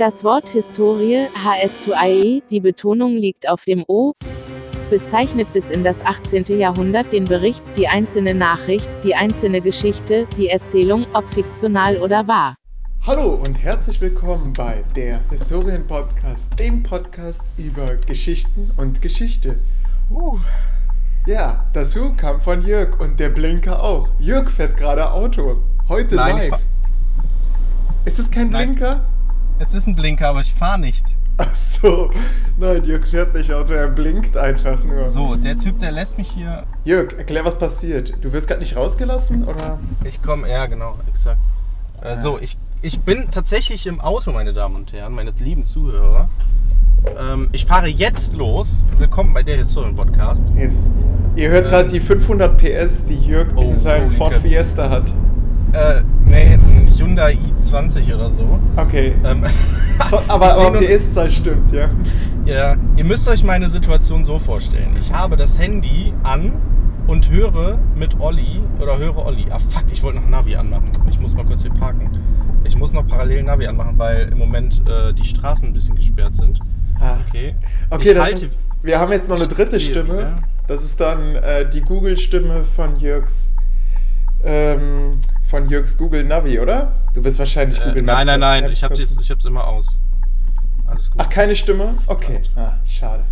Das Wort Historie, HS2IE, die Betonung liegt auf dem O, bezeichnet bis in das 18. Jahrhundert den Bericht, die einzelne Nachricht, die einzelne Geschichte, die Erzählung, ob fiktional oder wahr. Hallo und herzlich willkommen bei der Historien-Podcast, dem Podcast über Geschichten und Geschichte. Uh. Ja, das Hu kam von Jörg und der Blinker auch. Jörg fährt gerade Auto. Heute Nein, live. Ist es kein Nein. Blinker? Es ist ein Blinker, aber ich fahre nicht. Ach so. Nein, Jörg fährt nicht Auto, er blinkt einfach nur. So, der Typ, der lässt mich hier. Jörg, erklär, was passiert. Du wirst gerade nicht rausgelassen, oder? Ich komme, ja, genau, exakt. Äh, so, ich, ich bin tatsächlich im Auto, meine Damen und Herren, meine lieben Zuhörer. Ähm, ich fahre jetzt los. Willkommen bei der Historien-Podcast. Jetzt. Ihr hört gerade Ähm. die 500 PS, die Jörg Oh, in seinem Ford. Fiesta hat. Äh, nee, ein Hyundai i20 oder so. Okay. Ähm, aber aber nur- PS-Zahl stimmt, ja. Ja, ihr müsst euch meine Situation so vorstellen. Ich habe das Handy an und höre mit Olli oder höre Olli. Ah fuck, ich wollte noch Navi anmachen. Ich muss mal kurz hier parken. Ich muss noch parallel Navi anmachen, weil im Moment äh, die Straßen ein bisschen gesperrt sind. Ah. Okay. Okay, ich das halte, ist, wir haben jetzt noch eine dritte Stimme. wieder. Das ist dann äh, die Google-Stimme von Jörgs ähm, von Jörgs Google Navi, oder? Du wirst wahrscheinlich äh, Google nein, nein, nein, Maps ich habe es immer aus. Alles gut. Ach, keine Stimme? Okay. Ah, schade.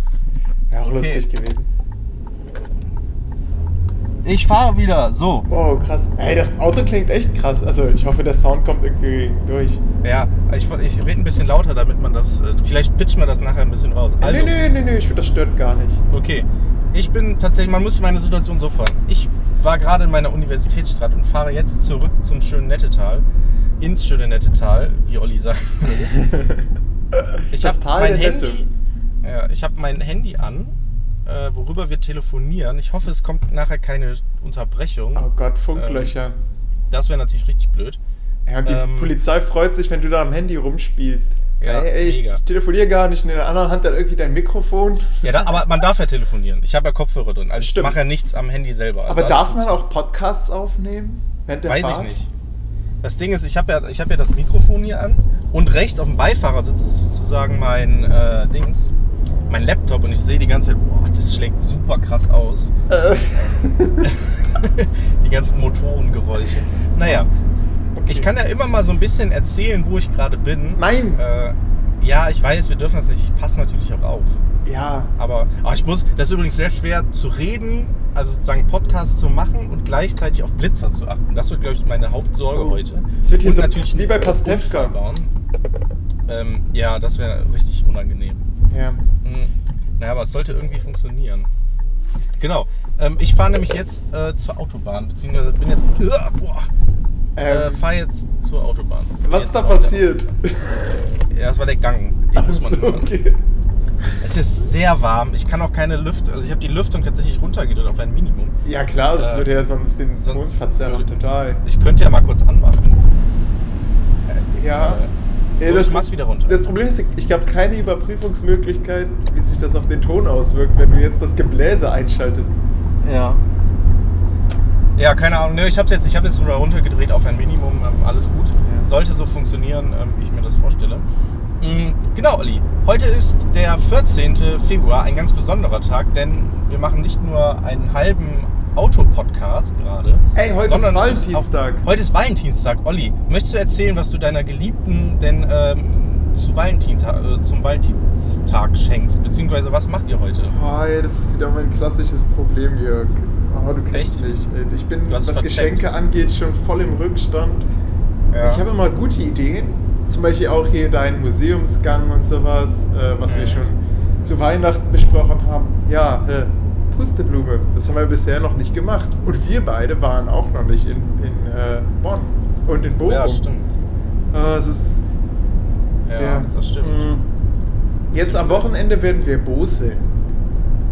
Wäre auch Okay. lustig gewesen. Ich fahre wieder. So. Oh, krass. Ey, das Auto klingt echt krass. Also, ich hoffe, der Sound kommt irgendwie durch. Ja, ich, ich rede ein bisschen lauter, damit man das. Äh, vielleicht pitchen wir das nachher ein bisschen raus. Also, nee, nee, nee, nee, ich finde, das stört gar nicht. Okay. Ich bin tatsächlich, man muss meine Situation so fahren. Ich war gerade in meiner Universitätsstadt und fahre jetzt zurück zum schönen Nettetal. Ins schöne Nettetal, wie Olli sagt. Ich habe mein. Handy, ja, ich hab mein Handy an, äh, worüber wir telefonieren. Ich hoffe, es kommt nachher keine Unterbrechung. Oh Gott, Funklöcher. Das wäre natürlich richtig blöd. Ja, die Ähm, Polizei freut sich, wenn du da am Handy rumspielst. Ja, ey, ich, mega. telefoniere gar nicht. In der anderen Hand dann irgendwie dein Mikrofon. Ja, da, aber man darf ja telefonieren. Ich habe ja Kopfhörer drin. Also Stimmt. ich mache ja nichts am Handy selber. Also Aber darf man auch Podcasts aufnehmen? Während der Weiß Fahrt? ich nicht. Das Ding ist, ich habe ja, ich hab ja das Mikrofon hier an und rechts auf dem Beifahrersitz ist sozusagen mein äh, Dings, mein Laptop und ich sehe die ganze Zeit, boah, das schlägt super krass aus. Äh, Die ganzen Motorengeräusche. Naja, okay. ich kann ja immer mal so ein bisschen erzählen, wo ich gerade bin. Nein! Äh, ja, ich weiß, wir dürfen das nicht. Ich passe natürlich auch auf. Ja. Aber ah, ich muss, das ist übrigens sehr schwer zu reden, also sozusagen Podcast zu machen und gleichzeitig auf Blitzer zu achten. Das wird, glaube ich, meine Hauptsorge Oh. heute. Es wird hier Und so natürlich wie bei Pastewka. Bauen. Ähm, ja, das wäre richtig unangenehm. ja. Hm. Naja, aber es sollte irgendwie funktionieren. Genau. Ähm, ich fahre nämlich jetzt äh, zur Autobahn, beziehungsweise bin jetzt. Äh, boah, äh, Ähm, fahre jetzt zur Autobahn. Was ist da passiert? Ja, das war der Gang. Den muss man so, hören. okay. Es ist sehr warm. Ich kann auch keine Lüftung. Also ich habe die Lüftung tatsächlich runtergedrückt auf ein Minimum. Ja klar, das Äh, würde ja sonst den sonst verzerren, total. Ich könnte ja mal kurz anmachen. Ja. Äh, Ja, so, ich mach's wieder runter. Das Problem ist, ich habe keine Überprüfungsmöglichkeit, wie sich das auf den Ton auswirkt, wenn du jetzt das Gebläse einschaltest. Ja. Ja, keine Ahnung. Nö, ich habe jetzt, ich habe jetzt runtergedreht auf ein Minimum. Ähm, alles gut. Ja. Sollte so funktionieren, ähm, wie ich mir das vorstelle. Mm, Genau, Olli. Heute ist der 14. Februar, ein ganz besonderer Tag, denn wir machen nicht nur einen halben Autopodcast gerade. Ey, heute ist Valentinstag. Auch, heute ist Valentinstag. Olli, möchtest du erzählen, was du deiner Geliebten denn ähm, zu Valentinta äh, zum Valentinstag schenkst? Beziehungsweise was macht ihr heute? Ey, das ist wieder mein klassisches Problem, Jörg. Oh, du kennst Echt? mich. ey. Ich bin, was vercheckt. Geschenke angeht, schon voll im Rückstand. Ja. Ich habe immer gute Ideen. Zum Beispiel auch hier dein Museumsgang und sowas, äh, was wir Ja. schon zu Weihnachten besprochen haben. Ja, äh, Pusteblume, das haben wir bisher noch nicht gemacht. Und wir beide waren auch noch nicht in, in äh, Bonn und in Bochum. Ja, stimmt. Äh, es ist, Ja, das stimmt. Mm. Jetzt am Wochenende werden wir Boseln.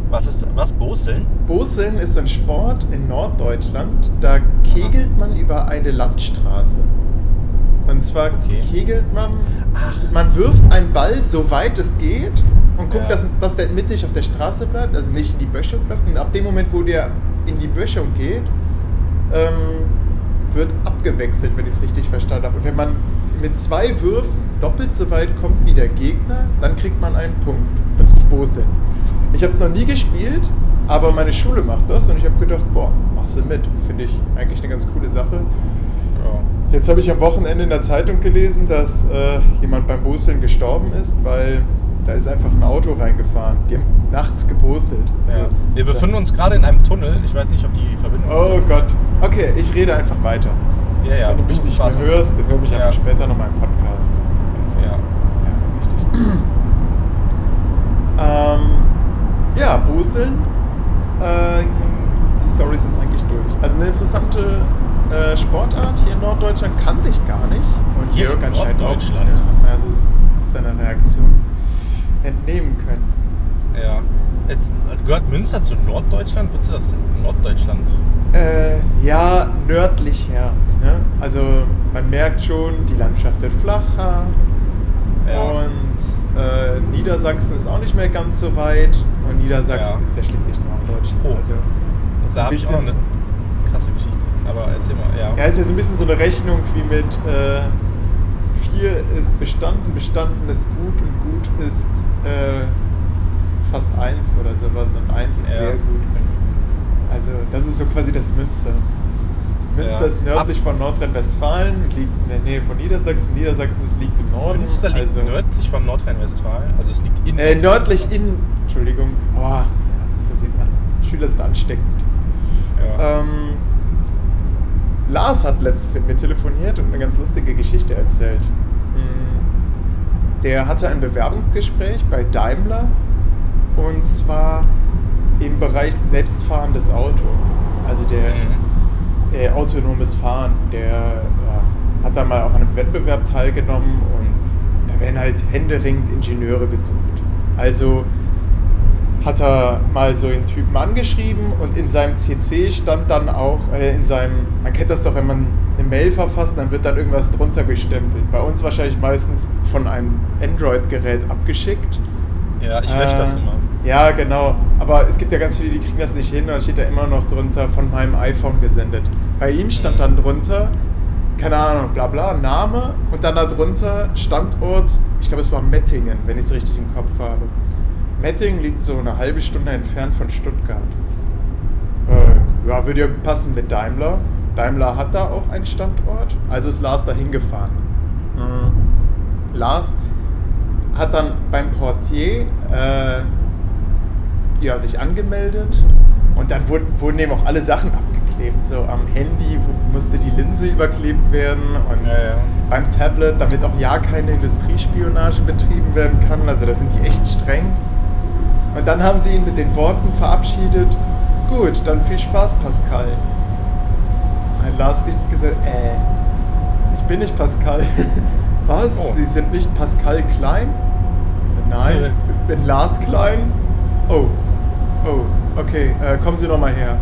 Was ist was? Boseln? Boseln ist ein Sport in Norddeutschland. Da kegelt man über eine Landstraße. Und zwar Okay. kegelt man, Ach. man wirft einen Ball so weit es geht und guckt, Ja. dass, dass der mittig auf der Straße bleibt, also nicht in die Böschung läuft. Und ab dem Moment, wo der in die Böschung geht, ähm, wird ab abgewechselt, wenn ich es richtig verstanden habe. Und wenn man mit zwei Würfen doppelt so weit kommt wie der Gegner, dann kriegt man einen Punkt. Das ist Bose. Ich habe es noch nie gespielt, aber meine Schule macht das und ich habe gedacht, boah, machst du mit. Finde ich eigentlich eine ganz coole Sache. Ja. Jetzt habe ich am Wochenende in der Zeitung gelesen, dass äh, jemand beim Boseln gestorben ist, weil da ist einfach ein Auto reingefahren. Die haben nachts gebostelt. Also, Ja. Wir befinden uns gerade in einem Tunnel. Ich weiß nicht, ob die Verbindung. Oh Gott. Okay, ich rede einfach weiter. Ja, ja. Wenn du mich nicht mehr hörst, hör mich Ja. einfach später noch mal im Podcast. Ganz Ja. Ja, richtig. ähm, ja, Boseln. Äh, die Story jetzt eigentlich durch. Also eine interessante äh, Sportart hier in Norddeutschland kannte ich gar nicht. Und Hier Jörg in nicht. Norddeutschland? Ja. Also aus seiner Reaktion entnehmen können. Ja. Es gehört Münster zu Norddeutschland? Du das in Norddeutschland? Äh, ja, nördlicher. Ne? Also man merkt schon, die Landschaft wird flacher. Ja. Und äh, Niedersachsen ist auch nicht mehr ganz so weit. Und Niedersachsen Ja. ist ja schließlich Norddeutschland. Oh. Also, das ist Da ein habe ich auch eine krasse Geschichte. Aber erzähl mal, ja. Ja, ist ja so ein bisschen so eine Rechnung wie mit äh, 4 ist bestanden, bestanden ist gut und gut ist äh, fast 1 oder sowas und 1 ist Ja. sehr gut. Also das ist so quasi das Münster. Münster Ja. ist nördlich von Nordrhein-Westfalen, liegt in der Nähe von Niedersachsen. Niedersachsen ist, liegt im Norden. Münster liegt also, nördlich von Nordrhein-Westfalen. Also es liegt in Äh, nördlich in, Entschuldigung, ja, da sieht man, Schüler sind ansteckend. Ja. Ähm, Lars hat letztens mit mir telefoniert und eine ganz lustige Geschichte erzählt. Mm, Der hatte ein Bewerbungsgespräch bei Daimler und zwar im Bereich selbstfahrendes Auto. Also der Mhm. Äh, autonomes Fahren. Der ja, hat da mal auch an einem Wettbewerb teilgenommen und da werden halt händeringend Ingenieure gesucht. Also hat er mal so einen Typen angeschrieben und in seinem CC stand dann auch, äh, in seinem, man kennt das doch, wenn man eine Mail verfasst, dann wird dann irgendwas drunter gestempelt. Bei uns wahrscheinlich meistens von einem Android-Gerät abgeschickt. ja, ich lösche das Äh, immer. Ja, genau. Aber es gibt ja ganz viele, die kriegen das nicht hin und dann steht da immer noch drunter von meinem iPhone gesendet. Bei ihm stand dann drunter, keine Ahnung, bla bla, Name und dann darunter Standort, ich glaube es war Mettingen, wenn ich es richtig im Kopf habe. Mettingen liegt so eine halbe Stunde entfernt von Stuttgart. Äh, ja, würde ja passen mit Daimler. Daimler hat da auch einen Standort, also ist Lars da hingefahren. Mhm. Lars hat dann beim Portier äh, ja, sich angemeldet und dann wurden, wurden eben auch alle Sachen abgeklebt. So am Handy musste die Linse überklebt werden und Ja, ja. beim Tablet, damit auch ja keine Industriespionage betrieben werden kann. Also da sind die echt streng. Und dann haben sie ihn mit den Worten verabschiedet. Gut, dann viel Spaß, Pascal. Hat Lars gesagt, äh, ich bin nicht Pascal. Was? Oh. Sie sind nicht Pascal Klein? Nein, ich bin Lars Klein. Oh, oh, okay, äh, kommen Sie noch mal her.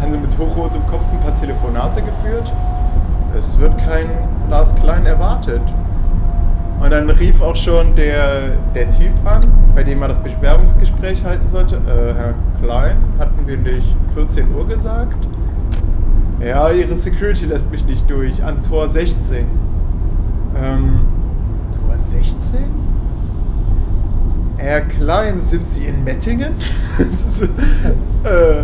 Haben Sie mit hochrotem Kopf ein paar Telefonate geführt? Es wird kein Lars Klein erwartet. Und dann rief auch schon der, der Typ an, bei dem er das Bewerbungsgespräch halten sollte. Äh, Herr Klein, hatten wir nicht 14 Uhr gesagt? Ja, Ihre Security lässt mich nicht durch. An Tor 16. Ähm, Tor 16? Herr Klein, sind Sie in Mettingen? äh,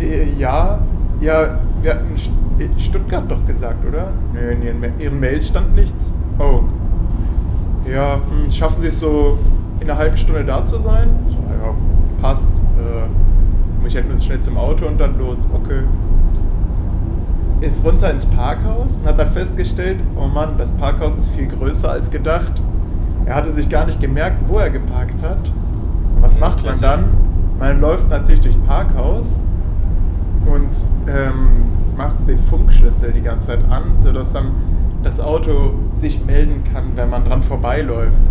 äh, ja, ja, wir hatten äh, Stuttgart doch gesagt, oder? Nö, in Ihren, Ma- Ihren Mails stand nichts. Oh. Ja, hm, schaffen Sie es so in einer halben Stunde da zu sein? Ja, passt. Äh, ich halt nur schnell zum Auto und dann los. Okay. Ist runter ins Parkhaus und hat dann festgestellt, oh Mann, das Parkhaus ist viel größer als gedacht. Er hatte sich gar nicht gemerkt, wo er geparkt hat. Und was macht man dann? Man läuft natürlich durchs Parkhaus und ähm, macht den Funkschlüssel die ganze Zeit an, sodass dann das Auto sich melden kann, wenn man dran vorbeiläuft.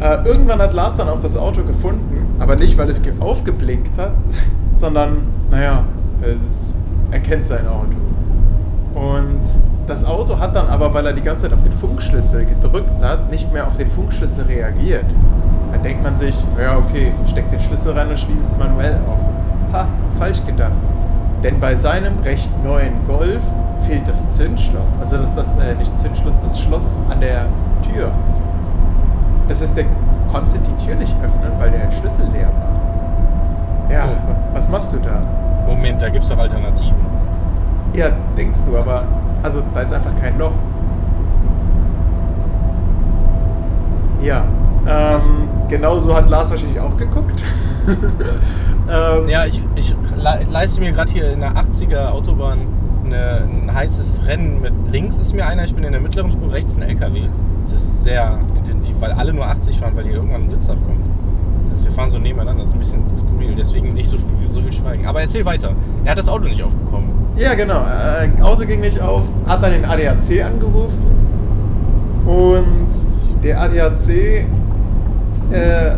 Äh, irgendwann hat Lars dann auch das Auto gefunden, aber nicht, weil es ge- aufgeblinkt hat, sondern, naja, es erkennt sein Auto. Und das Auto hat dann aber, weil er die ganze Zeit auf den Funkschlüssel gedrückt hat, nicht mehr auf den Funkschlüssel reagiert. Dann denkt man sich, ja okay, steck den Schlüssel rein und schließe es manuell auf. Ha, falsch gedacht. Denn bei seinem recht neuen Golf fehlt das Zündschloss. Also das, das äh, nicht Zündschloss, das Schloss an der Tür. Das heißt, der konnte die Tür nicht öffnen, weil der Schlüssel leer war. Ja, Oh. was machst du da? Moment, da gibt es doch Alternativen. Ja, denkst du, aber also da ist einfach kein Loch. Ja, ähm, genauso hat Lars wahrscheinlich auch geguckt. ähm, Ja, ich, ich le leiste mir gerade hier in der 80er Autobahn eine, ein heißes Rennen mit links ist mir einer, ich bin in der mittleren Spur, rechts ein LKW. Das ist sehr intensiv, weil alle nur 80 fahren, weil hier irgendwann ein Blitz abkommt. Das ist, wir fahren so nebeneinander, das ist ein bisschen skurril, deswegen nicht so viel, so viel Schweigen. Aber erzähl weiter. Er hat das Auto nicht aufbekommen. Ja, genau. Äh, Auto ging nicht auf, hat dann den ADAC angerufen und der ADAC äh,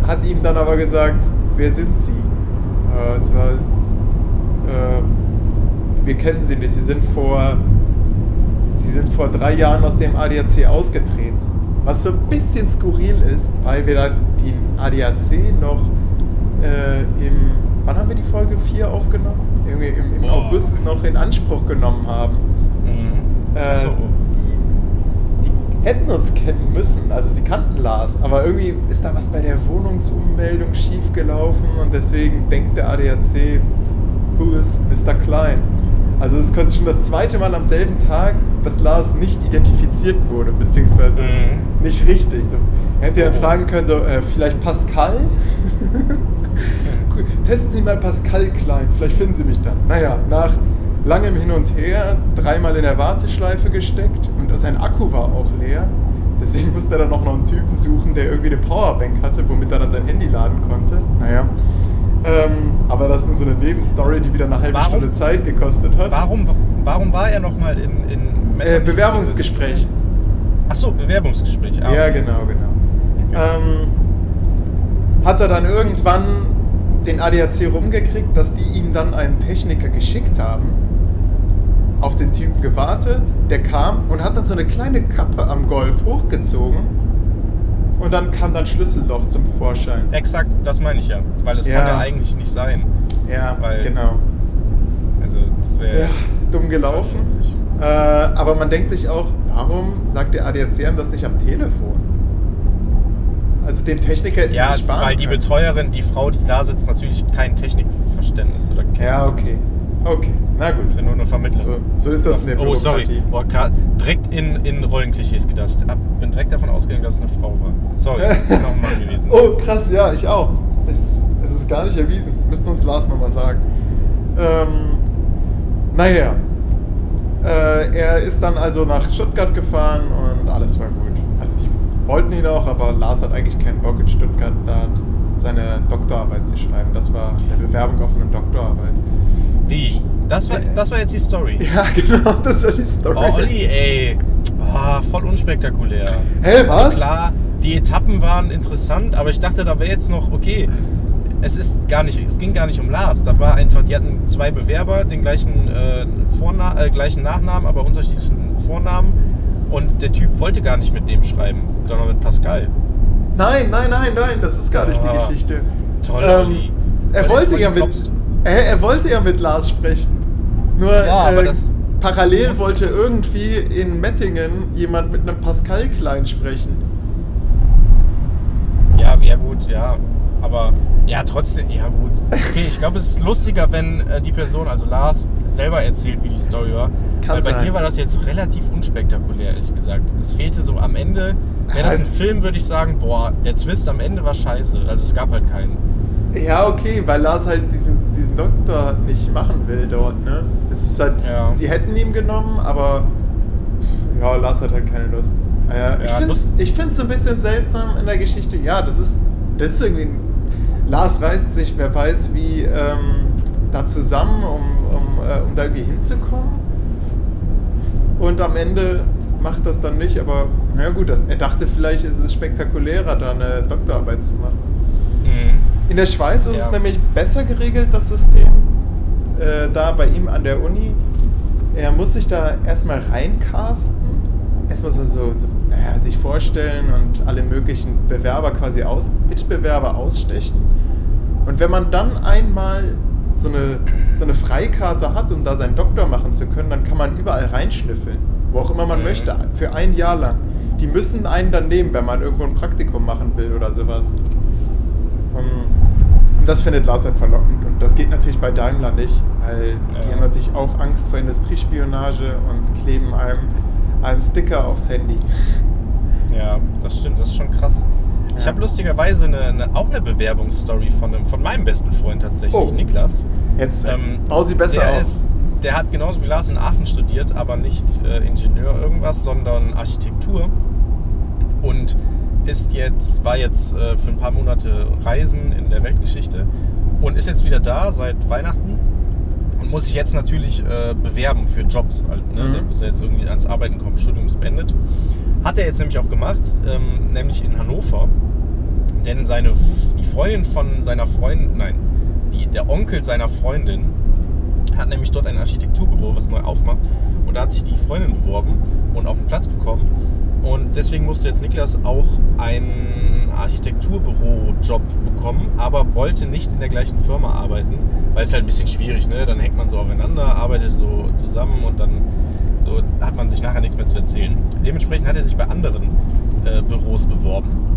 hat ihm dann aber gesagt, wer sind Sie? Äh, und zwar, äh, wir kennen Sie nicht, Sie sind vor, Sie sind vor drei Jahren aus dem ADAC ausgetreten. Was so ein bisschen skurril ist, weil wir dann den ADAC noch äh, im, wir die Folge 4 aufgenommen? Irgendwie im, im. August noch in Anspruch genommen haben. Mhm. Äh, so. die, die hätten uns kennen müssen, also sie kannten Lars, aber irgendwie ist da was bei der Wohnungsummeldung schiefgelaufen und deswegen denkt der ADAC, who is Mr. Klein? Also es ist quasi schon das zweite Mal am selben Tag, dass Lars nicht identifiziert wurde, beziehungsweise Mhm. nicht richtig. So, er hätte ja fragen können, so, äh, vielleicht Pascal? Testen Sie mal Pascal Klein, vielleicht finden Sie mich dann. Naja, nach langem Hin und Her, dreimal in der Warteschleife gesteckt und sein Akku war auch leer. Deswegen musste er dann auch noch einen Typen suchen, der irgendwie eine Powerbank hatte, womit er dann sein Handy laden konnte. Naja. Ähm, aber das ist nur so eine Nebenstory, die wieder eine halbe Warum? Stunde Zeit gekostet hat. Warum, warum war er nochmal in, in Äh, Bewerbungsgespräch. Achso, Bewerbungsgespräch. Ah, Ja, okay. genau, genau. Okay. Ähm, hat er dann irgendwann den ADAC rumgekriegt, dass die ihm dann einen Techniker geschickt haben, auf den Typen gewartet, der kam und hat dann so eine kleine Kappe am Golf hochgezogen und dann kam dann Schlüsselloch zum Vorschein. Exakt, das meine ich ja. Weil es Ja. kann ja eigentlich nicht sein. Ja, Weil- genau. Also, das wäre. Ja, dumm gelaufen. Äh, aber man denkt sich auch, warum sagt der ADAC ihm das nicht am Telefon? Also dem Techniker hätten Ja, sie sparen weil die können. Betreuerin, die Frau, die da sitzt, natürlich kein Technikverständnis oder Kenntnis Ja, okay. Okay, na gut. Ist ja nur eine Vermittlerin. So, so ist das in der Oh, sorry. Oh, direkt in, in Rollenklischees gedacht. Ich bin direkt davon ausgegangen, dass es eine Frau war. Sorry, ist noch ein Mann gewesen. Oh, krass, ja, ich auch. Es ist, es ist gar nicht erwiesen. Müsste uns Lars nochmal sagen. Ähm, naja. Äh, er ist dann also nach Stuttgart gefahren und alles war gut. Also die wollten ihn auch, aber Lars hat eigentlich keinen Bock in Stuttgart da seine Doktorarbeit zu schreiben. Das war eine Bewerbung auf eine Doktorarbeit. Wie? Das war, das war jetzt die Story. Ja, genau, das war die Story. Oh, Olli, ey. Ah, voll unspektakulär. Hä, was? Also klar, die Etappen waren interessant, aber ich dachte, da wäre jetzt noch, okay, es ist gar nicht, es ging gar nicht um Lars. Da war einfach, die hatten zwei Bewerber, den gleichen, äh, Vorna äh, gleichen Nachnamen, aber unterschiedlichen Vornamen. Und der Typ wollte gar nicht mit dem schreiben, sondern mit Pascal. Nein, nein, nein, nein, das ist gar nicht die Ah, Geschichte. toll, Ähm, er, wollte ja mit, er, er wollte ja mit Lars sprechen. Nur Ja, äh, parallel wollte irgendwie in Mettingen jemand mit einem Pascal Klein sprechen. Ja, ja gut, ja. Aber ja, trotzdem, ja gut. Okay, ich glaube, es ist lustiger, wenn äh, die Person, also Lars, selber erzählt, wie die Story war. Kann Weil bei sein. dir war das jetzt relativ unspektakulär, ehrlich gesagt. Es fehlte so am Ende. Wäre das ein Film, würde ich sagen, boah, der Twist am Ende war scheiße. Also es gab halt keinen. Ja, okay, weil Lars halt diesen, diesen Doktor nicht machen will dort, ne? Es ist halt, Ja. sie hätten ihn genommen, aber ja, Lars hat halt keine Lust. Ja, ich Ja, finde es ich so ein bisschen seltsam in der Geschichte. Ja, das ist, das ist irgendwie. Ein, Lars reißt sich, wer weiß, wie ähm, da zusammen, um, um, äh, um da irgendwie hinzukommen. Und am Ende macht das dann nicht, aber na gut, das, er dachte vielleicht ist es spektakulärer, da eine Doktorarbeit zu machen. Mhm. In der Schweiz ist Ja. es nämlich besser geregelt, das System. Äh, da bei ihm an der Uni. Er muss sich da erstmal reincasten. Erstmal so, so, so naja, sich vorstellen und alle möglichen Bewerber quasi aus, Mitbewerber ausstechen. Wenn man dann einmal so eine so eine Freikarte hat, um da seinen Doktor machen zu können, dann kann man überall reinschnüffeln, wo auch immer man Mhm. möchte, für ein Jahr lang. Die müssen einen dann nehmen, wenn man irgendwo ein Praktikum machen will oder sowas. Ähm, Und das findet Lars halt verlockend. Und das geht natürlich bei Daimler nicht, weil die Ja. haben natürlich auch Angst vor Industriespionage und kleben einem einen Sticker aufs Handy. Ja, das stimmt, das ist schon krass. Ich habe lustigerweise eine, eine, auch eine Bewerbungsstory von, einem, von meinem besten Freund tatsächlich, Oh. Niklas. Jetzt Ähm, bau sie besser der auf. Ist, der hat genauso wie Lars in Aachen studiert, aber nicht äh, Ingenieur irgendwas, sondern Architektur. Und ist jetzt, war jetzt äh, für ein paar Monate Reisen in der Weltgeschichte und ist jetzt wieder da seit Weihnachten und muss sich jetzt natürlich äh, bewerben für Jobs. Halt, ne? Mhm. Der muss ja jetzt irgendwie ans Arbeiten kommen, Studium ist beendet. Hat er jetzt nämlich auch gemacht, ähm, nämlich in Hannover. Denn seine, die Freundin von seiner Freundin, nein, die, der Onkel seiner Freundin hat nämlich dort ein Architekturbüro, was neu aufmacht. Und da hat sich die Freundin beworben und auch einen Platz bekommen. Und deswegen musste jetzt Niklas auch einen Architekturbüro-Job bekommen, aber wollte nicht in der gleichen Firma arbeiten, weil es halt ein bisschen schwierig, ne? Dann hängt man so aufeinander, arbeitet so zusammen und dann so hat man sich nachher nichts mehr zu erzählen. Dementsprechend hat er sich bei anderen äh, Büros beworben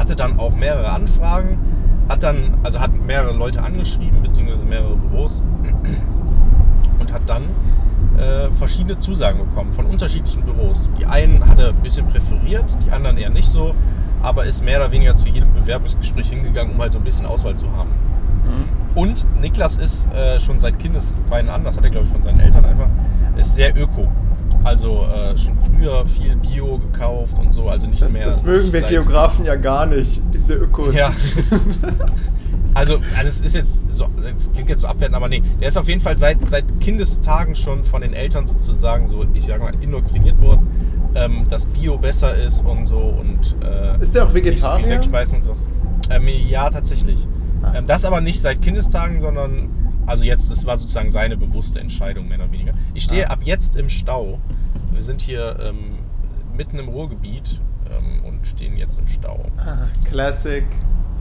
hatte dann auch mehrere Anfragen, hat dann, also hat mehrere Leute angeschrieben, beziehungsweise mehrere Büros und hat dann äh, verschiedene Zusagen bekommen von unterschiedlichen Büros. Die einen hat er ein bisschen präferiert, die anderen eher nicht so, aber ist mehr oder weniger zu jedem Bewerbungsgespräch hingegangen, um halt so ein bisschen Auswahl zu haben. Mhm. Und Niklas ist äh, schon seit Kindesbeinen an, das hat er glaube ich von seinen Eltern einfach, ist sehr öko. Also äh, schon früher viel Bio gekauft und so, also nicht Das, mehr. das mögen wir Geografen ja gar nicht, diese Ökos. Ja. Also, also es ist jetzt so, es klingt jetzt so abwertend, aber nee, der ist auf jeden Fall seit, seit Kindestagen schon von den Eltern sozusagen so, ich sag mal, indoktriniert worden, ähm, dass Bio besser ist und so und äh, Ist der auch nicht so viel Vegetarier? und sowas. Ähm, ja, tatsächlich. Ah. Ähm, das aber nicht seit Kindestagen, sondern also jetzt, das war sozusagen seine bewusste Entscheidung, mehr oder weniger. Ich stehe Ah. ab jetzt im Stau. Wir sind hier ähm, mitten im Ruhrgebiet ähm, und stehen jetzt im Stau. Ah, Classic.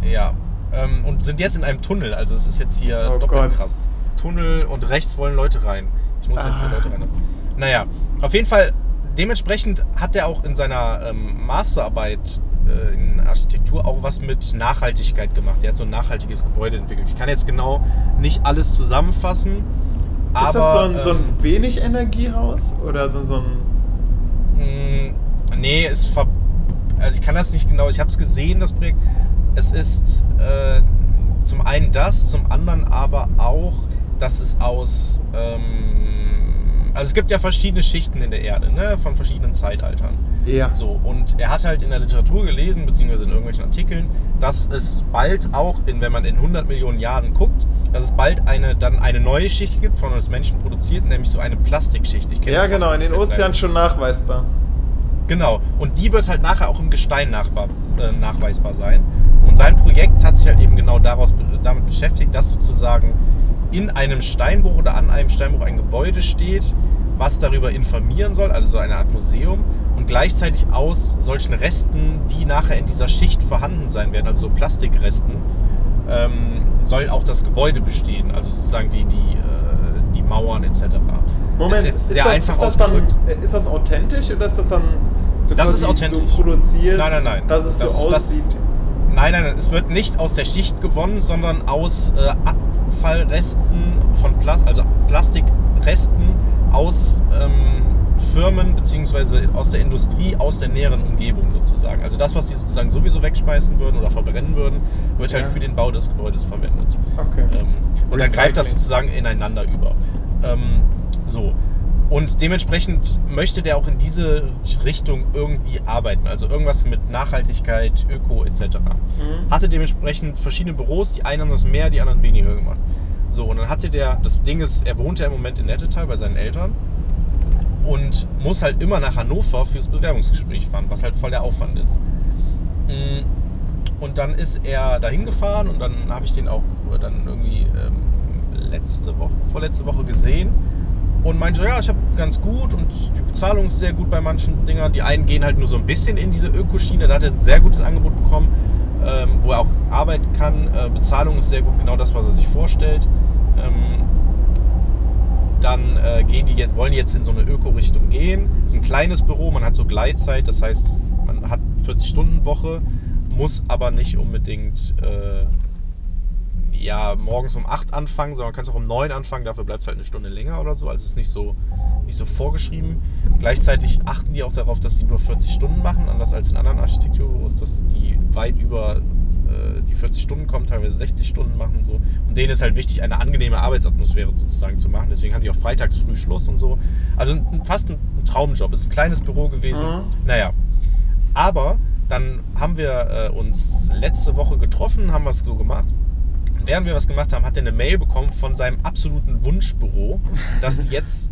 Ja. Ähm, und sind jetzt in einem Tunnel. Also es ist jetzt hier Oh doppelt Gott. krass. Tunnel und rechts wollen Leute rein. Ich muss jetzt Ah. die Leute reinlassen. Naja, auf jeden Fall, dementsprechend hat er auch in seiner ähm, Masterarbeit in Architektur auch was mit Nachhaltigkeit gemacht. Er hat so ein nachhaltiges Gebäude entwickelt. Ich kann jetzt genau nicht alles zusammenfassen. Aber, ist das so ein, so ein ähm, wenig Energiehaus oder so, so ein. Mm, Nee, es ver also ich kann das nicht genau, ich habe es gesehen, das Projekt. Es ist äh, zum einen das, zum anderen aber auch, dass es aus. Ähm, also es gibt ja verschiedene Schichten in der Erde, ne, von verschiedenen Zeitaltern. Ja. So, und er hat halt in der Literatur gelesen, beziehungsweise in irgendwelchen Artikeln, dass es bald auch, in, wenn man in 100 Millionen Jahren guckt, dass es bald eine, dann eine neue Schicht gibt, von uns Menschen produziert, nämlich so eine Plastikschicht. Ich Ja, genau, in den Ozeanen schon nachweisbar. Genau. Und die wird halt nachher auch im Gestein äh, nachweisbar sein. Und sein Projekt hat sich halt eben genau daraus, damit beschäftigt, dass sozusagen in einem Steinbruch oder an einem Steinbruch ein Gebäude steht, was darüber informieren soll, also so eine Art Museum. Und gleichzeitig aus solchen Resten, die nachher in dieser Schicht vorhanden sein werden, also so Plastikresten, ähm, soll auch das Gebäude bestehen. Also sozusagen die, die, äh, die Mauern etc. Moment, ist ist, das, einfach ist das dann äh, ist das authentisch oder ist das dann so Das ist authentisch. so produziert, Nein, nein, nein. dass es Das so ist das- aussieht? Nein, nein, nein, es wird nicht aus der Schicht gewonnen, sondern aus äh, Abfallresten von Plas also Plastikresten aus ähm, Firmen bzw. aus der Industrie, aus der näheren Umgebung sozusagen. Also das, was die sozusagen sowieso wegschmeißen würden oder verbrennen würden, wird halt Ja. für den Bau des Gebäudes verwendet. Okay. Ähm, und dann greift das Recycling. sozusagen ineinander über. Ähm, so. Und dementsprechend möchte der auch in diese Richtung irgendwie arbeiten. Also irgendwas mit Nachhaltigkeit, Öko etc. Mhm. Hatte dementsprechend verschiedene Büros, die einen haben das mehr, die anderen weniger gemacht. So, und dann hatte der, das Ding ist, er wohnt ja im Moment in Nettetal bei seinen Eltern und muss halt immer nach Hannover fürs Bewerbungsgespräch fahren, was halt voll der Aufwand ist. Mm, Und dann ist er dahin gefahren und dann habe ich den auch dann irgendwie ähm, letzte Woche, vorletzte Woche gesehen und meinte, ja, ich habe ganz gut und die Bezahlung ist sehr gut bei manchen Dingern. Die einen gehen halt nur so ein bisschen in diese Ökoschiene, da hat er ein sehr gutes Angebot bekommen, ähm, wo er auch arbeiten kann. Äh, Bezahlung ist sehr gut, genau das, was er sich vorstellt. Ähm, dann äh, gehen die jetzt, wollen die jetzt in so eine Öko-Richtung gehen. Es ist ein kleines Büro, man hat so Gleitzeit, das heißt, man hat 40-Stunden-Woche, muss aber nicht unbedingt äh, ja, morgens um 8 anfangen, sondern kannst auch um 9 anfangen, dafür bleibt es halt eine Stunde länger oder so. Also es ist nicht so, nicht so vorgeschrieben. Gleichzeitig achten die auch darauf, dass die nur 40 Stunden machen, anders als in anderen Architekturbüros, dass die weit über äh, die 40 Stunden kommen, teilweise 60 Stunden machen und so. Und denen ist halt wichtig, eine angenehme Arbeitsatmosphäre sozusagen zu machen. Deswegen haben die auch freitags früh Schluss und so. Also fast ein, ein Traumjob. Ist ein kleines Büro gewesen. Mhm. Naja. Aber dann haben wir äh, uns letzte Woche getroffen, haben was so gemacht während wir was gemacht haben, hat er eine Mail bekommen von seinem absoluten Wunschbüro, dass jetzt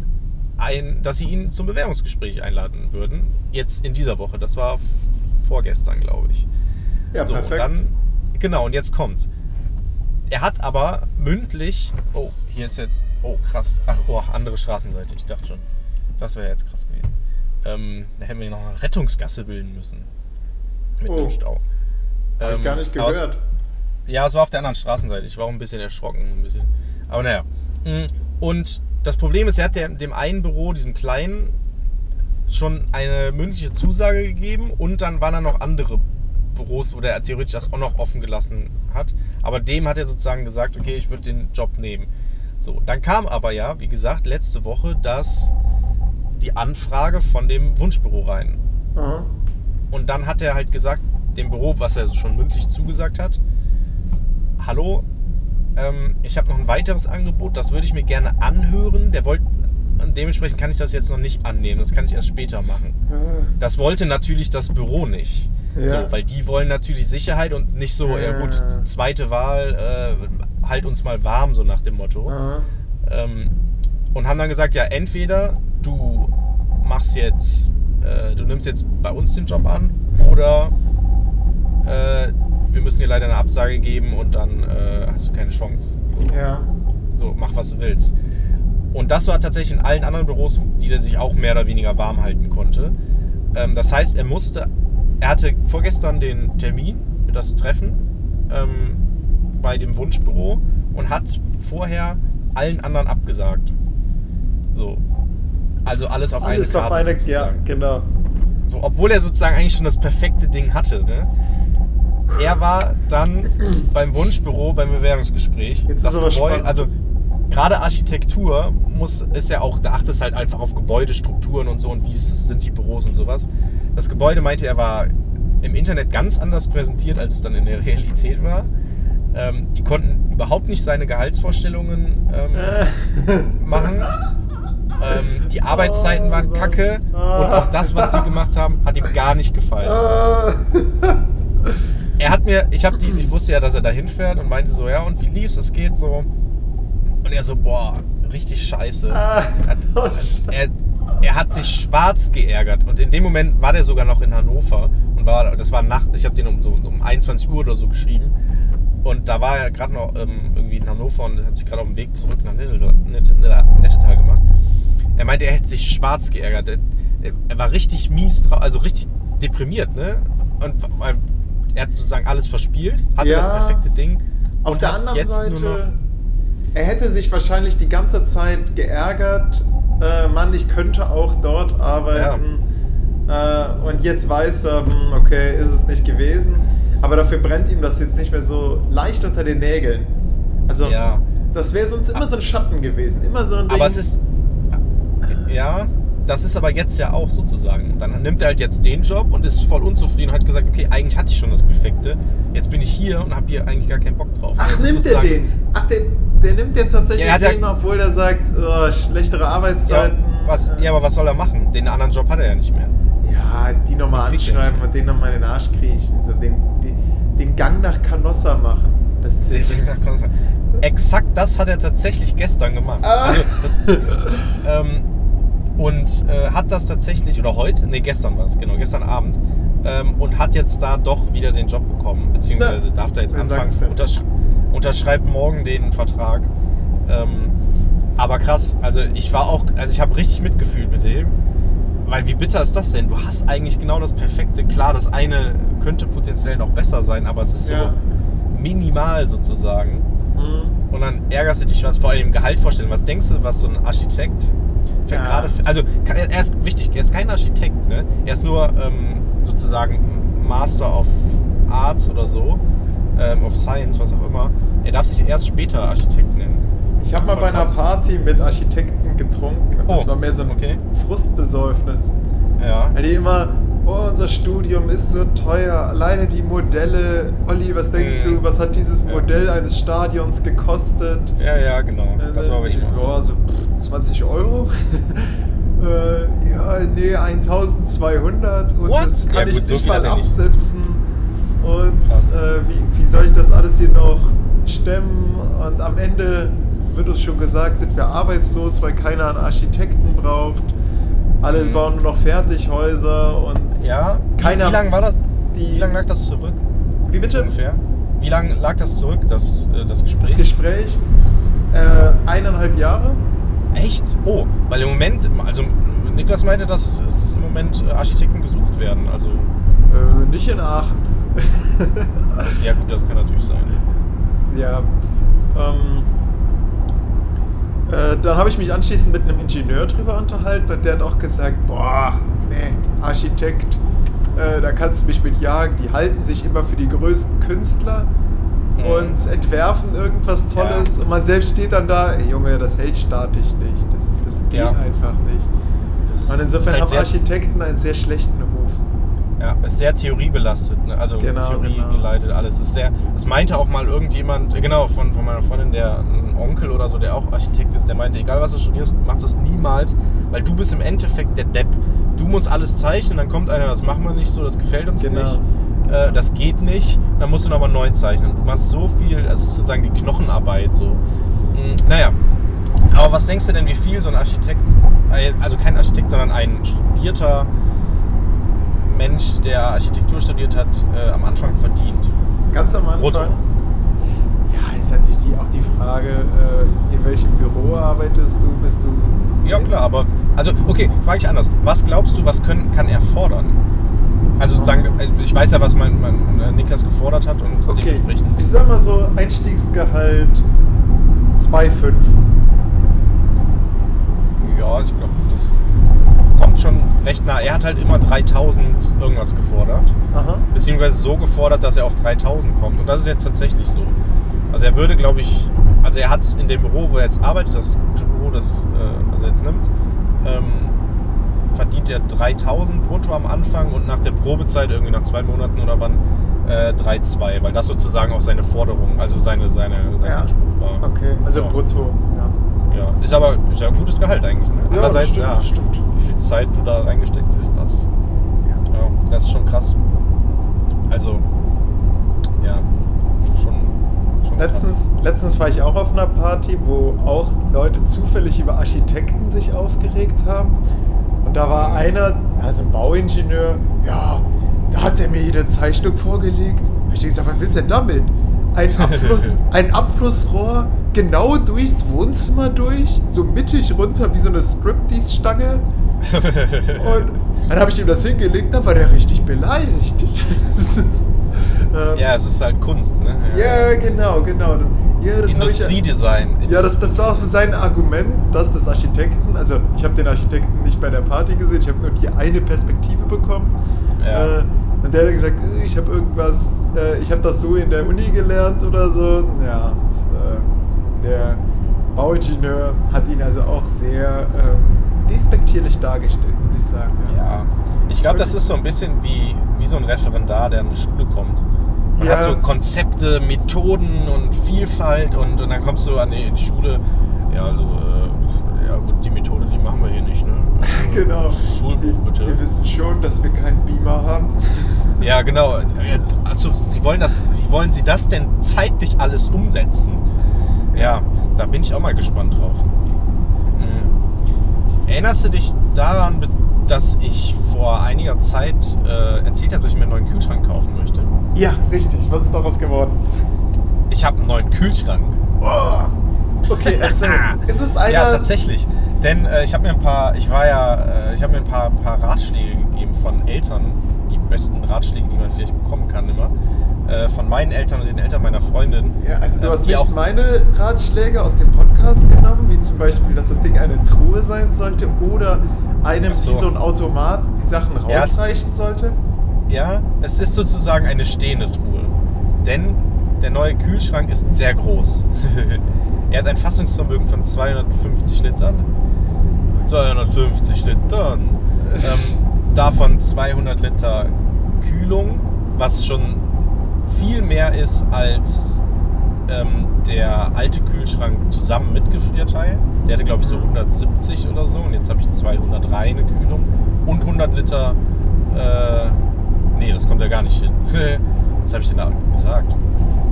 ein, dass sie ihn zum Bewerbungsgespräch einladen würden. Jetzt in dieser Woche. Das war vorgestern, glaube ich. Ja, So, perfekt. Dann, genau, und jetzt kommt's. Er hat aber mündlich. Oh, hier ist jetzt. Oh, krass. Ach, oh, andere Straßenseite. Ich dachte schon. Das wäre jetzt krass gewesen. Ähm, da hätten wir noch eine Rettungsgasse bilden müssen. Mit Oh. einem Stau. Habe ich Ähm, gar nicht aber es- gehört. Ja, es war auf der anderen Straßenseite. Ich war auch ein bisschen erschrocken. Ein bisschen. Aber naja. Mm, Und das Problem ist, er hat dem, einen Büro, diesem kleinen, schon eine mündliche Zusage gegeben und dann waren da noch andere Büros, wo der theoretisch das auch noch offen gelassen hat. Aber dem hat er sozusagen gesagt, okay, ich würde den Job nehmen. So, dann kam aber ja, wie gesagt, letzte Woche das, die Anfrage von dem Wunschbüro rein. Aha. Und dann hat er halt gesagt, dem Büro, was er schon mündlich zugesagt hat, hallo, ähm, ich habe noch ein weiteres Angebot, das würde ich mir gerne anhören. Der wollte, dementsprechend kann ich das jetzt noch nicht annehmen, das kann ich erst später machen. Ah, Das wollte natürlich das Büro nicht. Ja. So, weil die wollen natürlich Sicherheit und nicht so, ja gut, Ja. zweite Wahl, äh, halt uns mal warm, so nach dem Motto. aha. Ähm, und haben dann gesagt, ja, entweder du machst jetzt, äh, du nimmst jetzt bei uns den Job an oder äh, wir müssen dir leider eine Absage geben und dann äh, hast du keine Chance. So, Ja. so, mach was du willst. Und das war tatsächlich in allen anderen Büros, die der sich auch mehr oder weniger warm halten konnte. Ähm, das heißt, er musste, er hatte vorgestern den Termin, das Treffen ähm, bei dem Wunschbüro und hat vorher allen anderen abgesagt. So. Also alles auf Alles eine auf Karte eine, ja, sozusagen. genau. So, obwohl er sozusagen eigentlich schon das perfekte Ding hatte. Ne? Er war dann beim Wunschbüro beim Bewerbungsgespräch. Jetzt ist aber spannend. also gerade Architektur muss, ist ja auch, da achtet es halt einfach auf Gebäudestrukturen und so und wie ist das, sind die Büros und sowas. Das Gebäude meinte er war im Internet ganz anders präsentiert, als es dann in der Realität war. Ähm, die konnten überhaupt nicht seine Gehaltsvorstellungen ähm, machen. Ähm, die Arbeitszeiten waren kacke und auch das, was die gemacht haben, hat ihm gar nicht gefallen. Er hat mir, ich habe die, ich wusste ja, dass er da hinfährt und meinte so, ja und wie lief's, es geht so. Und er so, boah, richtig scheiße. Ah. Hat, er, er hat sich schwarz geärgert und in dem Moment war der sogar noch in Hannover und war, das war Nacht, ich habe den um, so, um 21 Uhr oder so geschrieben und da war er gerade noch ähm, irgendwie in Hannover und hat sich gerade auf dem Weg zurück nach Nettetal, gemacht. Er meinte, er hätte sich schwarz geärgert. Er, er war richtig mies drauf, also richtig deprimiert, ne? Und er hat sozusagen alles verspielt, hatte Ja. das perfekte Ding. Auf der anderen jetzt nur noch- Seite, er hätte sich wahrscheinlich die ganze Zeit geärgert, äh, Mann, ich könnte auch dort arbeiten. Äh, und jetzt weiß er, hm, okay, ist es nicht gewesen. Aber dafür brennt ihm das jetzt nicht mehr so leicht unter den Nägeln. Also, Ja. das wäre sonst immer so ein Schatten gewesen. Immer so ein Ding. Aber es ist. Ja, das ist aber jetzt ja auch sozusagen. Dann nimmt er halt jetzt den Job und ist voll unzufrieden und hat gesagt, okay, eigentlich hatte ich schon das Perfekte. Jetzt bin ich hier und habe hier eigentlich gar keinen Bock drauf. Ach, Das nimmt er den? Ach, der, der nimmt jetzt tatsächlich Ja, ja- den, obwohl er sagt, oh, schlechtere Ja, Arbeitszeiten. was, ja, aber was soll er machen? Den anderen Job hat er ja nicht mehr. Ja, die nochmal Den anschreiben und den nochmal in den Arsch kriechen. So den, den, den Gang nach Canossa machen. Das ist ja jetzt, Exakt das hat er tatsächlich gestern gemacht. Ah. Also, das, ähm, und äh, hat das tatsächlich, oder heute, nee, gestern war es, genau, gestern Abend, ähm, und hat jetzt da doch wieder den Job bekommen, beziehungsweise darf da jetzt wer anfangen, untersch unterschreibt morgen den Vertrag. Ähm, aber krass, also ich war auch, also ich habe richtig mitgefühlt mit dem, weil wie bitter ist das denn? Du hast eigentlich genau das Perfekte. Klar, das eine könnte potenziell noch besser sein, aber es ist so Ja. minimal sozusagen. Mhm. und dann ärgerst du dich, was vor allem Gehalt vorstellen. Was denkst du, was so ein Architekt Ja. gerade, also er ist wichtig, er ist kein Architekt, ne? Er ist nur ähm, sozusagen Master of Arts oder so, ähm, of Science, was auch immer. Er darf sich erst später Architekt nennen. Ich habe mal bei einer. Party mit Architekten getrunken. Das Oh, war mehr so ein okay. Frustbesäufnis. Ja. Weil die immer, oh, unser Studium ist so teuer. Alleine die Modelle. Olli, was denkst Mhm. du, was hat dieses Ja. Modell eines Stadions gekostet? Ja, ja, genau. Das war bei ihm auch so. Ja, so pff, 20 Euro. äh, ja, nee, 1200. Und What? das kann Ja, ich gut, so nicht viel mal er nicht. absetzen. Und äh, wie, wie soll ich das alles hier noch stemmen? Und am Ende wird uns schon gesagt, sind wir arbeitslos, weil keiner einen Architekten braucht. Alle Mhm. bauen nur noch Fertighäuser und Ja. Wie- Keiner- Wie lange war das? die- Wie lange lag das zurück? wie bitte? Ungefähr. Wie lange lag das zurück, das, äh, das Gespräch? Das Gespräch äh, eineinhalb Jahre. Echt? Oh, weil im Moment, also Niklas meinte, dass es im Moment äh, Architekten gesucht werden. Also, Äh, nicht in Aachen. ja gut, das kann natürlich sein. Ja. Ähm, äh, dann habe ich mich anschließend mit einem Ingenieur drüber unterhalten und der hat auch gesagt, boah, nee, Architekt, äh, da kannst du mich mit jagen. Die halten sich immer für die größten Künstler Mhm. und entwerfen irgendwas Tolles Ja. und man selbst steht dann da, ey Junge, das hält statisch nicht. Das, das geht Ja. einfach nicht. Das Und insofern halt haben Architekten einen sehr schlechten. Ja, ist sehr theoriebelastet, ne? also Genau, Theorie genau. geleitet alles. Ist sehr, das meinte auch mal irgendjemand, äh, genau, von, von meiner Freundin, der ein Onkel oder so, der auch Architekt ist, der meinte, egal was du studierst, mach das niemals, weil du bist im Endeffekt der Depp. Du musst alles zeichnen, dann kommt einer, das machen wir nicht so, das gefällt uns Genau. nicht, äh, das geht nicht, dann musst du nochmal neu zeichnen. Du machst so viel, also sozusagen die Knochenarbeit so. Mm, naja, aber was denkst du denn, wie viel so ein Architekt, äh, also kein Architekt, sondern ein studierter Mensch, der Architektur studiert hat, äh, am Anfang verdient? Ganz am Anfang. Brutto. Ja, ist natürlich die, auch die Frage, äh, in welchem Büro arbeitest du? Bist du. Ja klar, aber also okay, frage ich anders. Was glaubst du, was können, kann er fordern? Also sozusagen, also ich weiß ja, was mein, mein äh, Niklas gefordert hat und Okay, dementsprechend. ich sag mal so, Einstiegsgehalt 2,5. Ja, ich glaube, das kommt schon recht nah. Er hat halt immer 3000 irgendwas gefordert. Aha. beziehungsweise so gefordert, dass er auf 3000 kommt. Und das ist jetzt tatsächlich so. Also er würde, glaube ich, also er hat in dem Büro, wo er jetzt arbeitet, das gute Büro, das äh, was er jetzt nimmt, ähm, verdient er 3000 brutto am Anfang und nach der Probezeit, irgendwie nach zwei Monaten oder wann, äh, 3,2, weil das sozusagen auch seine Forderung, also seine, seine, sein Ja. Anspruch war. Okay, also Ja. brutto. Ja, Ja. Ist aber ist ja ein gutes Gehalt eigentlich. Ne? ja Andererseits, stimmt, ja, stimmt. Wie viel Zeit du da reingesteckt hast. Ja. Ja, das ist schon krass. Also, ja, schon, schon Letztens, letztens war ich auch auf einer Party, wo auch Leute zufällig über Architekten sich aufgeregt haben. Und da war einer, also ein Bauingenieur, ja, da hat er mir jede Zeichnung vorgelegt. Hab ich gesagt, was willst du denn damit? Ein, Abfluss, ein Abflussrohr genau durchs Wohnzimmer durch, so mittig runter wie so eine Striptease-Stange. Und dann habe ich ihm das hingelegt, da war der richtig beleidigt. Ähm, ja, es ist halt Kunst, ne? ja, genau, genau. Ja, das hab ich ja- Industriedesign. Ja, das, das war auch so sein Argument, dass des Architekten, also ich habe den Architekten nicht bei der Party gesehen, ich habe nur die eine Perspektive bekommen. Ja. Äh, und der hat gesagt, äh, ich habe irgendwas, äh, ich habe das so in der Uni gelernt oder so. Ja, und äh, der Bauingenieur hat ihn also auch sehr ähm, despektierlich dargestellt, muss ich sagen. Ja, ich glaube, das ist so ein bisschen wie, wie so ein Referendar, der in eine Schule kommt. Man Ja. hat so Konzepte, Methoden und Vielfalt und, und dann kommst du an die, Schule. Ja, also, äh, ja gut, die Methode, die machen wir hier nicht, ne? Also, Genau. Schulbuch Sie. Sie wissen schon, dass wir keinen Beamer haben. Ja, genau. Also, wie wollen, das, wie wollen Sie das denn zeitlich alles umsetzen? Ja, da bin ich auch mal gespannt drauf. Erinnerst du dich daran, dass ich vor einiger Zeit äh, erzählt habe, dass ich mir einen neuen Kühlschrank kaufen möchte? Ja, richtig. Was ist daraus geworden? Ich habe einen neuen Kühlschrank. Oh. Okay, erzähl. ist es einer. Ja, tatsächlich. Denn äh, ich habe mir ein paar, ich war ja, äh, ich habe mir ein paar, paar Ratschläge gegeben von Eltern, besten Ratschläge, die man vielleicht bekommen kann immer. äh, von meinen Eltern und den Eltern meiner Freundin. Ja, also du ähm, hast nicht auch, meine Ratschläge aus dem Podcast genommen, wie zum Beispiel, dass das Ding eine Truhe sein sollte oder einem so. wie so ein Automat die Sachen Ja, es- rausreichen sollte. Ja, es ist sozusagen eine stehende Truhe. Denn der neue Kühlschrank ist sehr groß. er hat ein Fassungsvermögen von 250 Litern. 250 Litern. Ähm, davon 200 Liter Kühlung, was schon viel mehr ist als ähm, der alte Kühlschrank zusammen mit Gefrierteil. Der hatte, glaube ich, so 170 oder so. Und jetzt habe ich 200 reine Kühlung und 100 Liter. Äh, nee, das kommt ja gar nicht hin. Was habe ich denn da gesagt?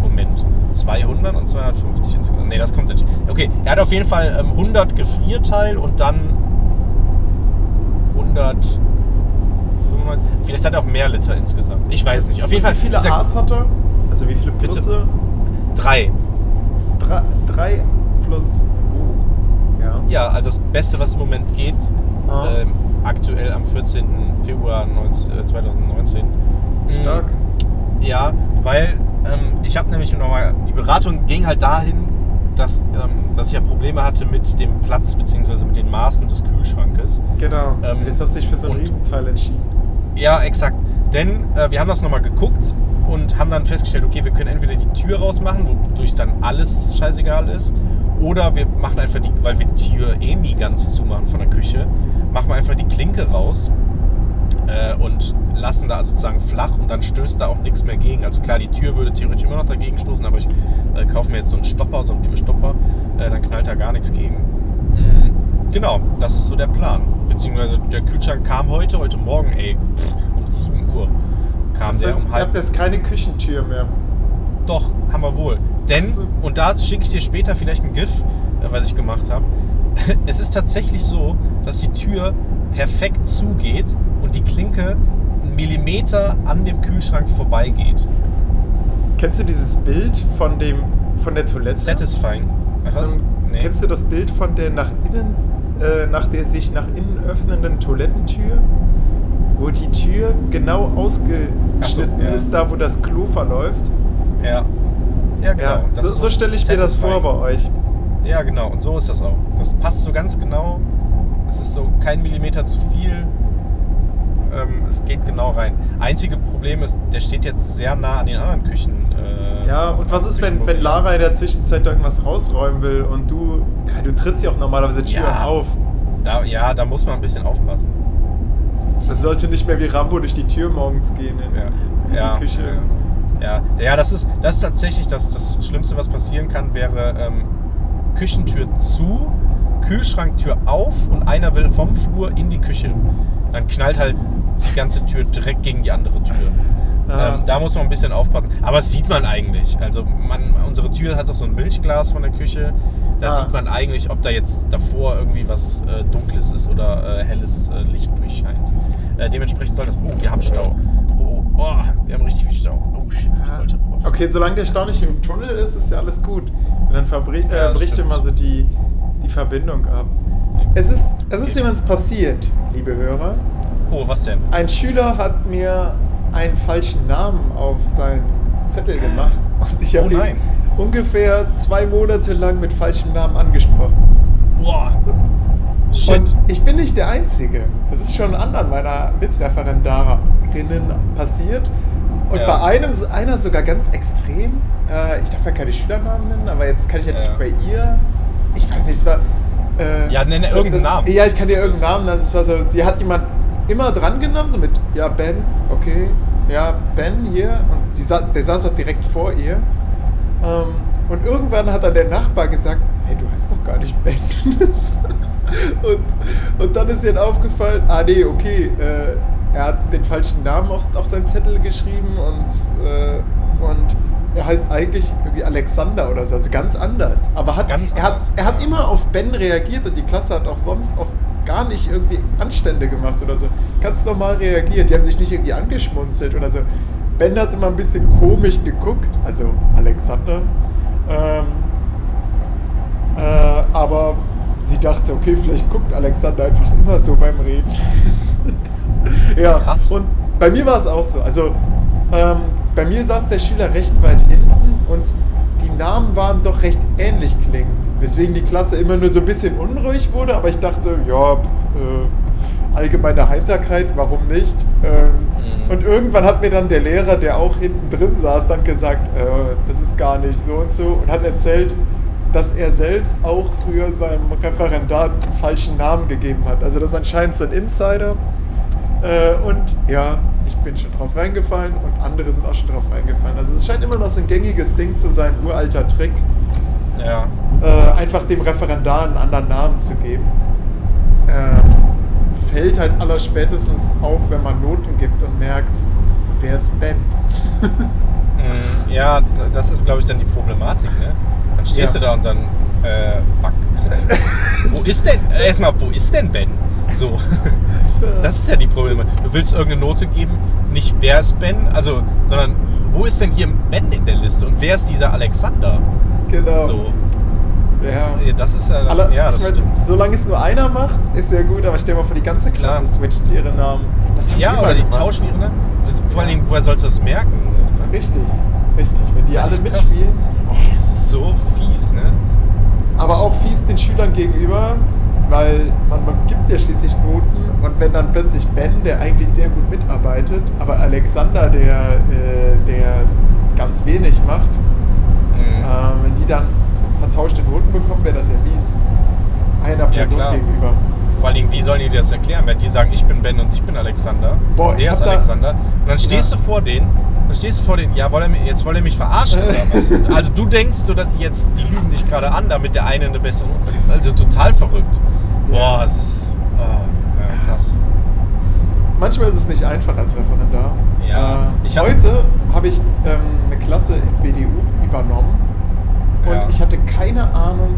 Moment. 200 und 250 insgesamt. Nee, das kommt nicht. Okay, er hat auf jeden Fall ähm, 100 Gefrierteil und dann 195. Vielleicht hat er auch mehr Liter insgesamt. Ich weiß nicht. Auf jeden Fall. Wie viele A's hat er? Also wie viele Bitte. Plusse? Drei. Drei, drei plus. Oh. Ja. Ja, also das Beste, was im Moment geht, Ah. ähm, aktuell am 14. Februar 19, äh, 2019. Mm, Stark. Ja, weil ähm, ich habe nämlich nochmal, die Beratung ging halt dahin, dass, ähm, dass ich ja Probleme hatte mit dem Platz bzw. mit den Maßen des Kühlschrankes. Genau. Ähm, Jetzt hast du dich für so ein Riesenteil entschieden. Ja, exakt. Denn äh, wir haben das nochmal geguckt und haben dann festgestellt, okay, wir können entweder die Tür rausmachen, wodurch dann alles scheißegal ist, oder wir machen einfach die, weil wir die Tür eh nie ganz zumachen von der Küche, machen wir einfach die Klinke raus äh, und lassen da sozusagen flach und dann stößt da auch nichts mehr gegen. Also klar, die Tür würde theoretisch immer noch dagegen stoßen, aber ich äh, kaufe mir jetzt so einen Stopper, so einen Türstopper, äh, dann knallt da gar nichts gegen. Mm, Genau, das ist so der Plan. Beziehungsweise der Kühlschrank kam heute, heute Morgen, ey, um 7 Uhr kam Das der heißt, um ihr halb. habt jetzt keine Küchentür mehr. Doch, haben wir wohl. Denn, so. und da schicke ich dir später vielleicht ein GIF, äh, was ich gemacht habe. Es ist tatsächlich so, dass die Tür perfekt zugeht und die Klinke einen Millimeter an dem Kühlschrank vorbeigeht. Kennst du dieses Bild von dem von der Toilette? Satisfying. Was? ein- Nee. Kennst du das Bild von der nach innen, äh, nach der sich nach innen öffnenden Toilettentür? Wo die Tür genau ausgeschnitten so, ja. ist, da wo das Klo verläuft. Ja. Ja, genau. Ja, so, so stelle ich mir das vor bei euch. Ja, genau. Und so ist das auch. Das passt so ganz genau. Es ist so kein Millimeter zu viel. Ähm, es geht genau rein. Einzige Problem ist, der steht jetzt sehr nah an den anderen Küchen. Äh, Ja, und was ist, wenn, wenn. Lara in der Zwischenzeit irgendwas rausräumen will und du, ja, du trittst ja auch normalerweise Türen Ja. auf. Da, ja, da muss man ein bisschen aufpassen. Man sollte nicht mehr wie Rambo durch die Tür morgens gehen in, Ja. in ja, die Küche. Ja, ja, ja das, ist, das ist tatsächlich das, das Schlimmste, was passieren kann, wäre ähm, Küchentür zu, Kühlschranktür auf und einer will vom Flur in die Küche. Dann knallt halt die ganze Tür direkt gegen die andere Tür. Ah. Ähm, da muss man ein bisschen aufpassen. Aber das sieht man eigentlich. Also man, unsere Tür hat auch so ein Milchglas von der Küche. Da Ah. sieht man eigentlich, ob da jetzt davor irgendwie was äh, Dunkles ist oder äh, helles äh, Licht durchscheint. Äh, dementsprechend soll das. Oh, wir haben Stau. Oh, oh, oh, wir haben richtig viel Stau. Oh shit, ich sollte drauf. Okay, solange der Stau nicht im Tunnel ist, ist ja alles gut. Und dann Ja, äh, das bricht stimmt. immer so die, die Verbindung ab. Es ist, es ist jemandem passiert, liebe Hörer. Oh, was denn? Ein Schüler hat mir einen falschen Namen auf seinen Zettel gemacht und ich Oh habe ihn nein. ungefähr zwei Monate lang mit falschem Namen angesprochen. Boah. Shit. Und ich bin nicht der Einzige. Das ist schon anderen meiner Mitreferendarinnen passiert. Und Ja. bei einem, einer sogar ganz extrem. Äh, ich darf ja keine Schülernamen nennen, aber jetzt kann ich ja Ja. nicht bei ihr. Ich weiß nicht, es war. Äh, Ja, nenne irgendeinen das, Namen. Ja, ich kann dir irgendeinen Namen nennen. Es war so, sie hat jemand immer dran genommen, so mit, ja, Ben, okay, ja, Ben hier. Und sa der saß auch direkt vor ihr. Ähm, und irgendwann hat dann der Nachbar gesagt, hey, du heißt doch gar nicht Ben. und, und dann ist ihr aufgefallen, ah nee, okay, äh, er hat den falschen Namen auf, auf seinen Zettel geschrieben und, äh, und er heißt eigentlich irgendwie Alexander oder so, also ganz anders. Aber hat, Ganz er, hat, anders, er hat immer auf Ben reagiert und die Klasse hat auch sonst auf gar nicht irgendwie Anstände gemacht oder so. Ganz normal reagiert. Die haben sich nicht irgendwie angeschmunzelt oder so. Ben hat immer ein bisschen komisch geguckt, also Alexander. Ähm, äh, aber sie dachte, okay, vielleicht guckt Alexander einfach immer so beim Reden. ja, Krass. und bei mir war es auch so. Also, ähm, bei mir saß der Schüler recht weit hinten und die Namen waren doch recht ähnlich klingend. Weswegen die Klasse immer nur so ein bisschen unruhig wurde, aber ich dachte, ja, äh, allgemeine Heiterkeit, warum nicht? Ähm, mhm. Und irgendwann hat mir dann der Lehrer, der auch hinten drin saß, dann gesagt, äh, das ist gar nicht so und so und hat erzählt, dass er selbst auch früher seinem Referendar einen falschen Namen gegeben hat. Also das ist anscheinend so ein Insider. Äh, und ja, ich bin schon drauf reingefallen und andere sind auch schon drauf reingefallen. Also es scheint immer noch so ein gängiges Ding zu sein, uralter Trick. Ja. Äh, einfach dem Referendar einen anderen Namen zu geben. Äh, fällt halt allerspätestens auf, wenn man Noten gibt und merkt, wer ist Ben? Mm, ja, das ist, glaube ich, dann die Problematik. Ne? Dann stehst ja. du da und dann, äh, fuck. wo ist denn, erstmal, wo ist denn Ben? So. Das ist ja die Probleme. Du willst irgendeine Note geben, nicht wer ist Ben, also, sondern wo ist denn hier Ben in der Liste und wer ist dieser Alexander? Genau. So. Ja. Das ist ja, Alle, ja, das ich mein, stimmt. Solange es nur einer macht, ist ja gut, aber stell dir mal vor, die ganze Klasse Klar. switcht ihre Namen. ja, oder die gemacht. tauschen ihre Namen. Vor allem, woher sollst du das merken? Ne? Richtig, richtig. Wenn die alle mitspielen. Es ist so fies, ne? Aber auch fies den Schülern gegenüber, weil man, man gibt ja schließlich Noten und wenn dann plötzlich Ben, der eigentlich sehr gut mitarbeitet, aber Alexander, der, äh, der ganz wenig macht, mhm. äh, wenn die dann vertauschte Noten bekommen, wäre das ja mies. Einer Person ja, gegenüber. Vor allem, wie sollen die das erklären, wenn die sagen, ich bin Ben und ich bin Alexander? Boah, der ist Alexander. Und dann stehst ja. du vor denen, dann stehst du vor denen, ja, wollt er, jetzt wollt ihr mich verarschen oder was? Also du denkst so, dass jetzt, die lügen dich gerade an, damit der eine eine bessere Note Also total verrückt. Boah, es ist. Oh, ja, krass. Manchmal ist es nicht einfach als Referendar. Ja. Äh, hab heute habe ich ähm, eine Klasse im BDU übernommen und ja. ich hatte keine Ahnung,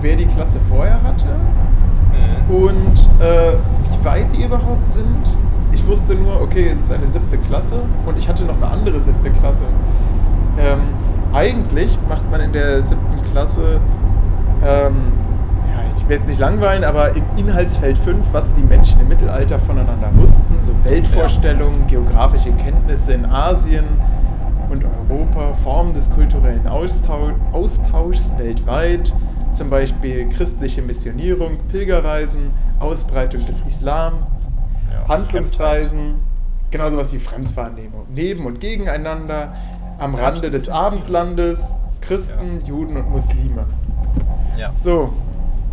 wer die Klasse vorher hatte mhm. und äh, wie weit die überhaupt sind. Ich wusste nur, okay, es ist eine siebte Klasse und ich hatte noch eine andere siebte Klasse. Ähm, eigentlich macht man in der siebten Klasse ähm, will jetzt nicht langweilen, aber im Inhaltsfeld 5, was die Menschen im Mittelalter voneinander wussten, so Weltvorstellungen, ja. geografische Kenntnisse in Asien und Europa, Formen des kulturellen Austausch, Austauschs weltweit, zum Beispiel christliche Missionierung, Pilgerreisen, Ausbreitung des Islams, ja, Handlungsreisen, genauso was wie Fremdwahrnehmung, neben und gegeneinander, am Rande des Abendlandes, Christen, ja. Juden und Muslime. Ja. So,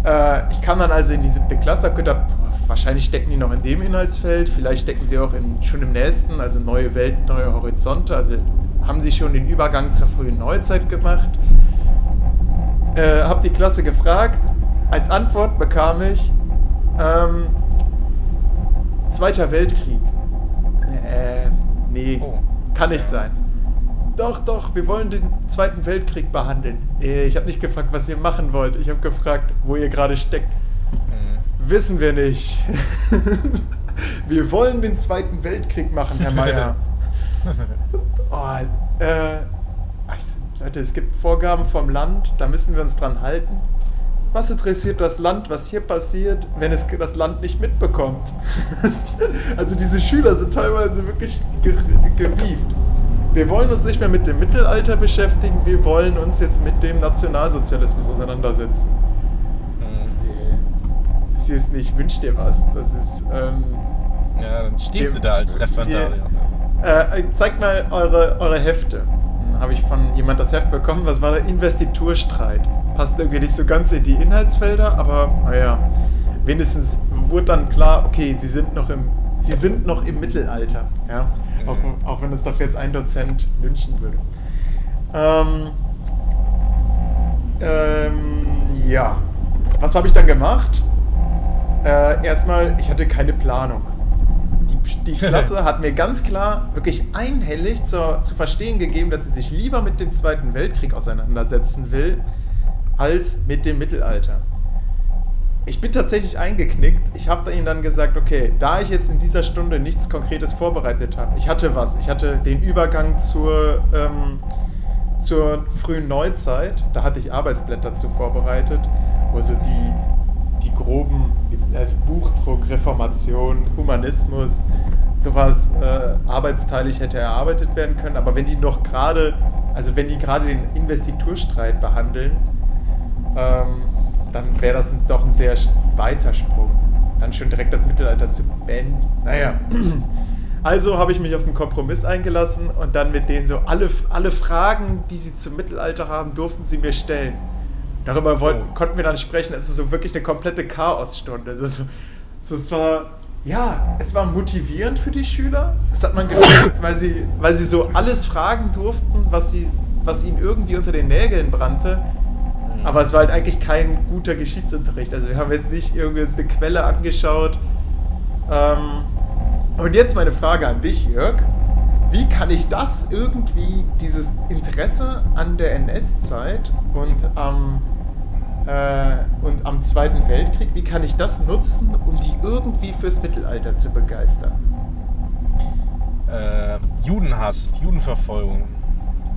äh, ich kam dann also in die siebte Klasse, habe gedacht, wahrscheinlich stecken die noch in dem Inhaltsfeld, vielleicht stecken sie auch in, schon im nächsten, also neue Welt, neue Horizonte, also haben sie schon den Übergang zur frühen Neuzeit gemacht. Äh, habe die Klasse gefragt, als Antwort bekam ich ähm, Zweiter Weltkrieg. Äh, nee, oh. kann nicht sein. Doch, doch, wir wollen den Zweiten Weltkrieg behandeln. Äh, ich habe nicht gefragt, was ihr machen wollt. Ich habe gefragt, wo ihr gerade steckt. Mhm. Wissen wir nicht. wir wollen den Zweiten Weltkrieg machen, Herr Meier. oh, äh, Leute, es gibt Vorgaben vom Land, da müssen wir uns dran halten. Was interessiert das Land, was hier passiert, wenn es das Land nicht mitbekommt? also diese Schüler sind teilweise wirklich gewieft wir wollen uns nicht mehr mit dem Mittelalter beschäftigen, wir wollen uns jetzt mit dem Nationalsozialismus auseinandersetzen. Mhm. Das ist nicht, wünsch dir was. Das ist. Ähm, ja, dann stehst wir, du da als Referendarier. Äh, zeigt mal eure, eure Hefte. Dann habe ich von jemand das Heft bekommen, was war der Investiturstreit. Passt irgendwie nicht so ganz in die Inhaltsfelder, aber naja, wenigstens wurde dann klar, okay, sie sind noch im, sie sind noch im Mittelalter. Ja? Auch, auch wenn uns dafür jetzt ein Dozent wünschen würde. Ähm, ähm, ja. Was habe ich dann gemacht? Äh, erstmal, ich hatte keine Planung. Die, Klasse hat mir ganz klar, wirklich einhellig zu, zu verstehen gegeben, dass sie sich lieber mit dem Zweiten Weltkrieg auseinandersetzen will, als mit dem Mittelalter. Ich bin tatsächlich eingeknickt. Ich habe ihnen dann gesagt, okay, da ich jetzt in dieser Stunde nichts Konkretes vorbereitet habe, ich hatte was, ich hatte den Übergang zur, ähm, zur frühen Neuzeit, da hatte ich Arbeitsblätter zu vorbereitet, wo so die, die groben, also Buchdruck, Reformation, Humanismus, sowas äh, arbeitsteilig hätte erarbeitet werden können. Aber wenn die noch gerade, also wenn die gerade den Investiturstreit behandeln, ähm, dann wäre das doch ein sehr weiter Sprung. Dann schon direkt das Mittelalter zu beenden. Naja. Also habe ich mich auf einen Kompromiss eingelassen und dann mit denen so alle, alle Fragen, die sie zum Mittelalter haben, durften sie mir stellen. Darüber wollten, oh. konnten wir dann sprechen. Es ist so wirklich eine komplette Chaosstunde. Also so, so, es war, ja, es war motivierend für die Schüler. Das hat man gemerkt, weil sie, weil sie so alles fragen durften, was, sie, was ihnen irgendwie unter den Nägeln brannte. Mhm. Aber es war halt eigentlich kein guter Geschichtsunterricht. Also wir haben jetzt nicht irgendwie eine Quelle angeschaut. Ähm, und jetzt meine Frage an dich, Jörg. Wie kann ich das irgendwie, dieses Interesse an der NS-Zeit und am, äh, und am Zweiten Weltkrieg, wie kann ich das nutzen, um die irgendwie fürs Mittelalter zu begeistern? Äh, Judenhass, Judenverfolgung.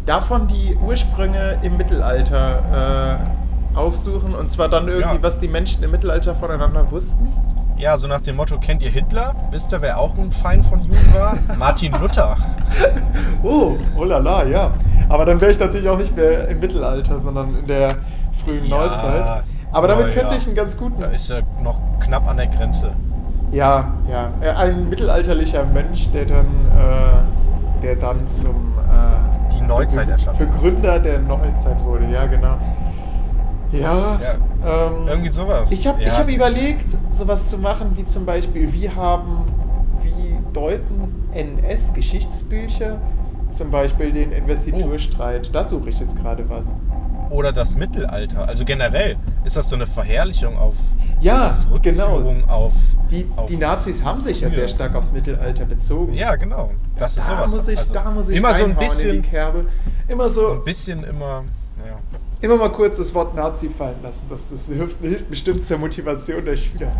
Davon die Ursprünge im Mittelalter äh, aufsuchen und zwar dann irgendwie, ja. was die Menschen im Mittelalter voneinander wussten? Ja, so nach dem Motto, kennt ihr Hitler? Wisst ihr, wer auch ein Feind von Juden war? Martin Luther. oh, oh la la, ja. Aber dann wäre ich natürlich auch nicht mehr im Mittelalter, sondern in der frühen ja, Neuzeit. Aber damit oh, könnte ja. ich einen ganz guten... Da ist er noch knapp an der Grenze. Ja, ja. Ein mittelalterlicher Mensch, der dann, äh, der dann zum... Äh, Die Neuzeit erschaffen. Begründer der Neuzeit wurde, ja genau. Ja, ja ähm, irgendwie sowas. Ich habe ja. hab überlegt, sowas zu machen, wie zum Beispiel, wie haben, wie deuten NS-Geschichtsbücher zum Beispiel den Investiturstreit? Oh. Da suche ich jetzt gerade was. Oder das Mittelalter. Also generell ist das so eine Verherrlichung auf, ja, auf genau. auf, die, auf die Nazis haben sich ja sehr stark aufs Mittelalter bezogen. Ja, genau. Das ist da sowas. Muss ich, also da muss ich immer so ein bisschen, in die Kerbe. Immer so, so ein bisschen immer immer mal kurz das Wort Nazi fallen lassen. Das, das hilft, hilft bestimmt zur Motivation der Schüler.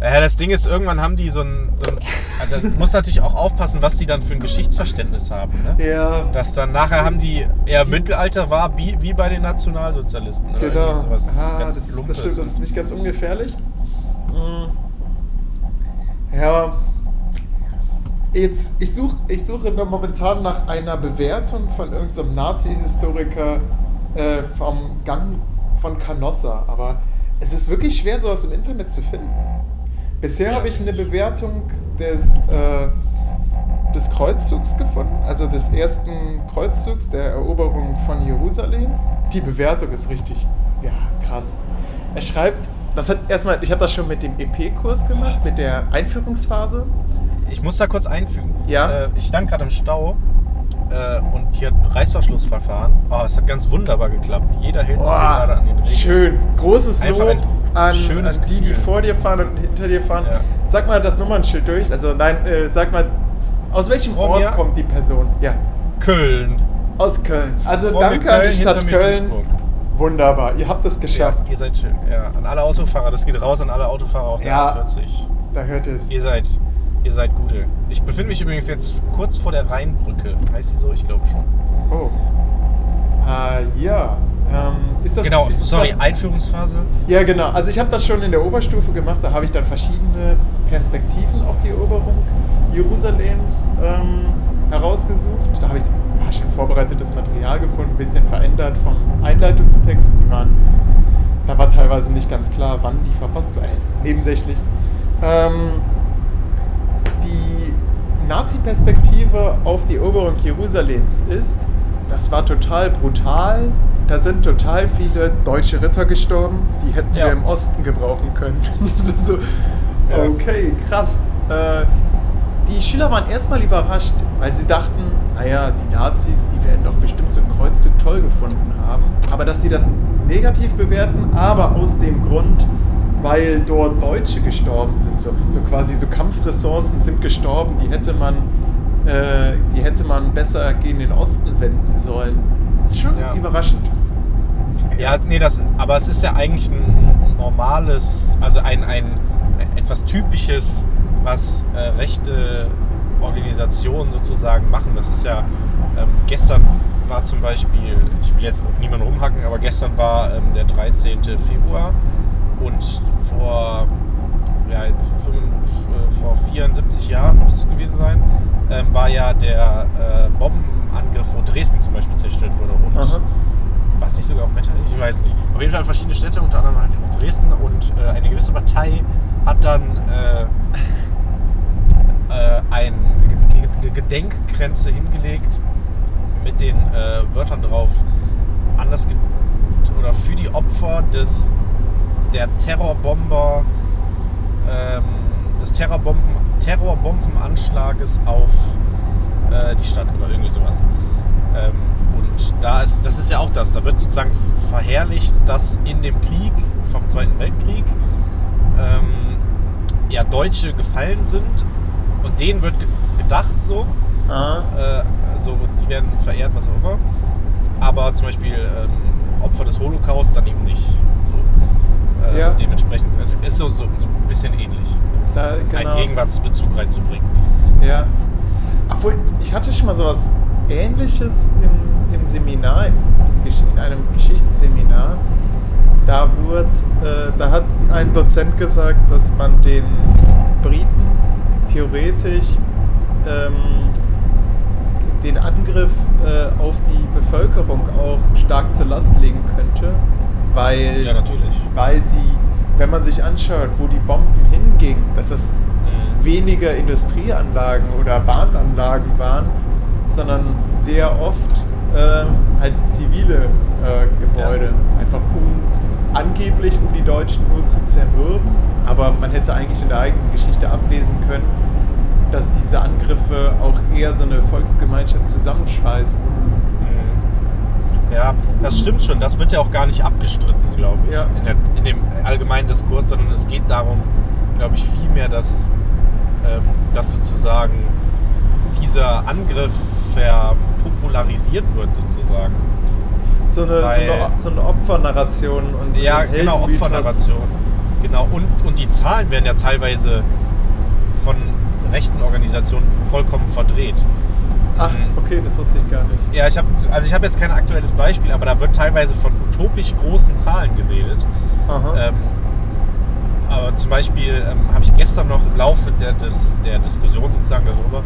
Ja, das Ding ist, irgendwann haben die so ein. So ein also muss natürlich auch aufpassen, was die dann für ein Geschichtsverständnis haben. Ne? Ja. Dass dann nachher haben die eher Mittelalter war, wie, wie bei den Nationalsozialisten. Genau. Ah, das, ist, das stimmt, das ist nicht ganz ungefährlich. Hm. Ja. Jetzt, ich, such, ich suche momentan nach einer Bewertung von irgendeinem Nazi-Historiker äh, vom Gang von Canossa, aber es ist wirklich schwer, sowas im Internet zu finden. Bisher ja. habe ich eine Bewertung des, äh, des Kreuzzugs gefunden, also des ersten Kreuzzugs der Eroberung von Jerusalem. Die Bewertung ist richtig, ja, krass. Er schreibt, das hat erstmal, ich habe das schon mit dem EP-Kurs gemacht, mit der Einführungsphase. Ich muss da kurz einfügen. Ja. Äh, ich stand gerade im Stau äh, und hier Reißverschlussverfahren. Oh, es hat ganz wunderbar geklappt. Jeder hält sich gerade an den Regeln. Schön. Großes Einfach Lob an, an die, die vor dir fahren und hinter dir fahren. Ja. Sag mal das Nummernschild durch. Also nein, äh, sag mal, aus welchem vor Ort kommt die Person? Ja. Köln. Aus Köln. Also vor danke Köln, an die Stadt Köln. Wunderbar, ihr habt es geschafft. Ja, ihr seid schön. Ja, an alle Autofahrer, das geht raus an alle Autofahrer auf der ja, 40. Da hört es. Ihr seid Ihr seid gute. Ich befinde mich übrigens jetzt kurz vor der Rheinbrücke. Heißt die so? Ich glaube schon. Oh. Äh, ja. Ähm, ist das, genau, ist sorry, das, Einführungsphase? Ja, genau. Also ich habe das schon in der Oberstufe gemacht. Da habe ich dann verschiedene Perspektiven auf die Eroberung Jerusalems ähm, herausgesucht. Da habe ich ja, schon vorbereitetes Material gefunden, ein bisschen verändert vom Einleitungstext. Die waren, da war teilweise nicht ganz klar, wann die verfasst war. Äh, nebensächlich. Ähm, Nazi-Perspektive auf die Eroberung Jerusalems ist, das war total brutal. Da sind total viele deutsche Ritter gestorben, die hätten ja. wir im Osten gebrauchen können. so, okay, krass. Äh, die Schüler waren erstmal überrascht, weil sie dachten, naja, die Nazis, die werden doch bestimmt so ein Kreuzzug toll gefunden haben. Aber dass sie das negativ bewerten, aber aus dem Grund, weil dort Deutsche gestorben sind. So, so quasi so Kampfressourcen sind gestorben, die hätte man, äh, die hätte man besser gegen den Osten wenden sollen. Das ist schon ja. überraschend. Ja, nee, das, aber es ist ja eigentlich ein normales, also ein, ein etwas typisches, was äh, rechte Organisationen sozusagen machen. Das ist ja, ähm, gestern war zum Beispiel, ich will jetzt auf niemanden rumhacken, aber gestern war ähm, der 13. Februar Und vor, ja, jetzt fünf, äh, vor 74 Jahren muss es gewesen sein, ähm, war ja der äh, Bombenangriff, wo Dresden zum Beispiel zerstört wurde. Und Aha. was nicht sogar auch Metternich? Ich weiß nicht. Auf jeden Fall verschiedene Städte, unter anderem halt auch Dresden. Und äh, eine gewisse Partei hat dann äh, äh, ein Ge- Ge- Gedenkgrenze hingelegt mit den äh, Wörtern drauf an das Ge oder für die Opfer des der Terrorbomber ähm, des Terrorbomben Terrorbombenanschlages auf äh, die Stadt oder irgendwie sowas. Ähm, und da ist, das ist ja auch das, da wird sozusagen verherrlicht, dass in dem Krieg vom Zweiten Weltkrieg ähm, ja Deutsche gefallen sind und denen wird ge- gedacht so, äh, so die werden verehrt, was auch immer. Aber zum Beispiel ähm, Opfer des Holocaust dann eben nicht. So, äh, Ja. Dementsprechend, es ist so, so, so ein bisschen ähnlich, Da, genau. einen Gegenwartsbezug reinzubringen. Ja. Obwohl, ich hatte schon mal sowas ähnliches im, im Seminar, Gesch- in einem Geschichtsseminar. Da wurde, äh, da hat ein Dozent gesagt, dass man den Briten theoretisch ähm, den Angriff äh, auf die Bevölkerung auch stark zur Last legen könnte, weil Ja, natürlich. weil sie, wenn man sich anschaut, wo die Bomben hingingen, dass das Mhm. weniger Industrieanlagen oder Bahnanlagen waren, sondern sehr oft ähm, halt zivile äh, Gebäude. Einfach um angeblich um die Deutschen nur zu zermürben, aber man hätte eigentlich in der eigenen Geschichte ablesen können, dass diese Angriffe auch eher so eine Volksgemeinschaft zusammenschweißen. Das stimmt schon. Das wird ja auch gar nicht abgestritten, glaube ich, Ja. in, der, in dem allgemeinen Diskurs, sondern es geht darum, glaube ich, vielmehr, dass, ähm, dass sozusagen dieser Angriff verpopularisiert wird, sozusagen. So eine, so Weil- eine, so eine Opfernarration und Ja, genau. Opfernarration. Genau, und, und die Zahlen werden ja teilweise von rechten Organisationen vollkommen verdreht. Ach, okay, das wusste ich gar nicht. Ja, ich habe also ich habe jetzt kein aktuelles Beispiel, aber da wird teilweise von utopisch großen Zahlen geredet. Aha. Ähm, aber zum Beispiel ähm, habe ich gestern noch im Laufe der, des, der Diskussion sozusagen darüber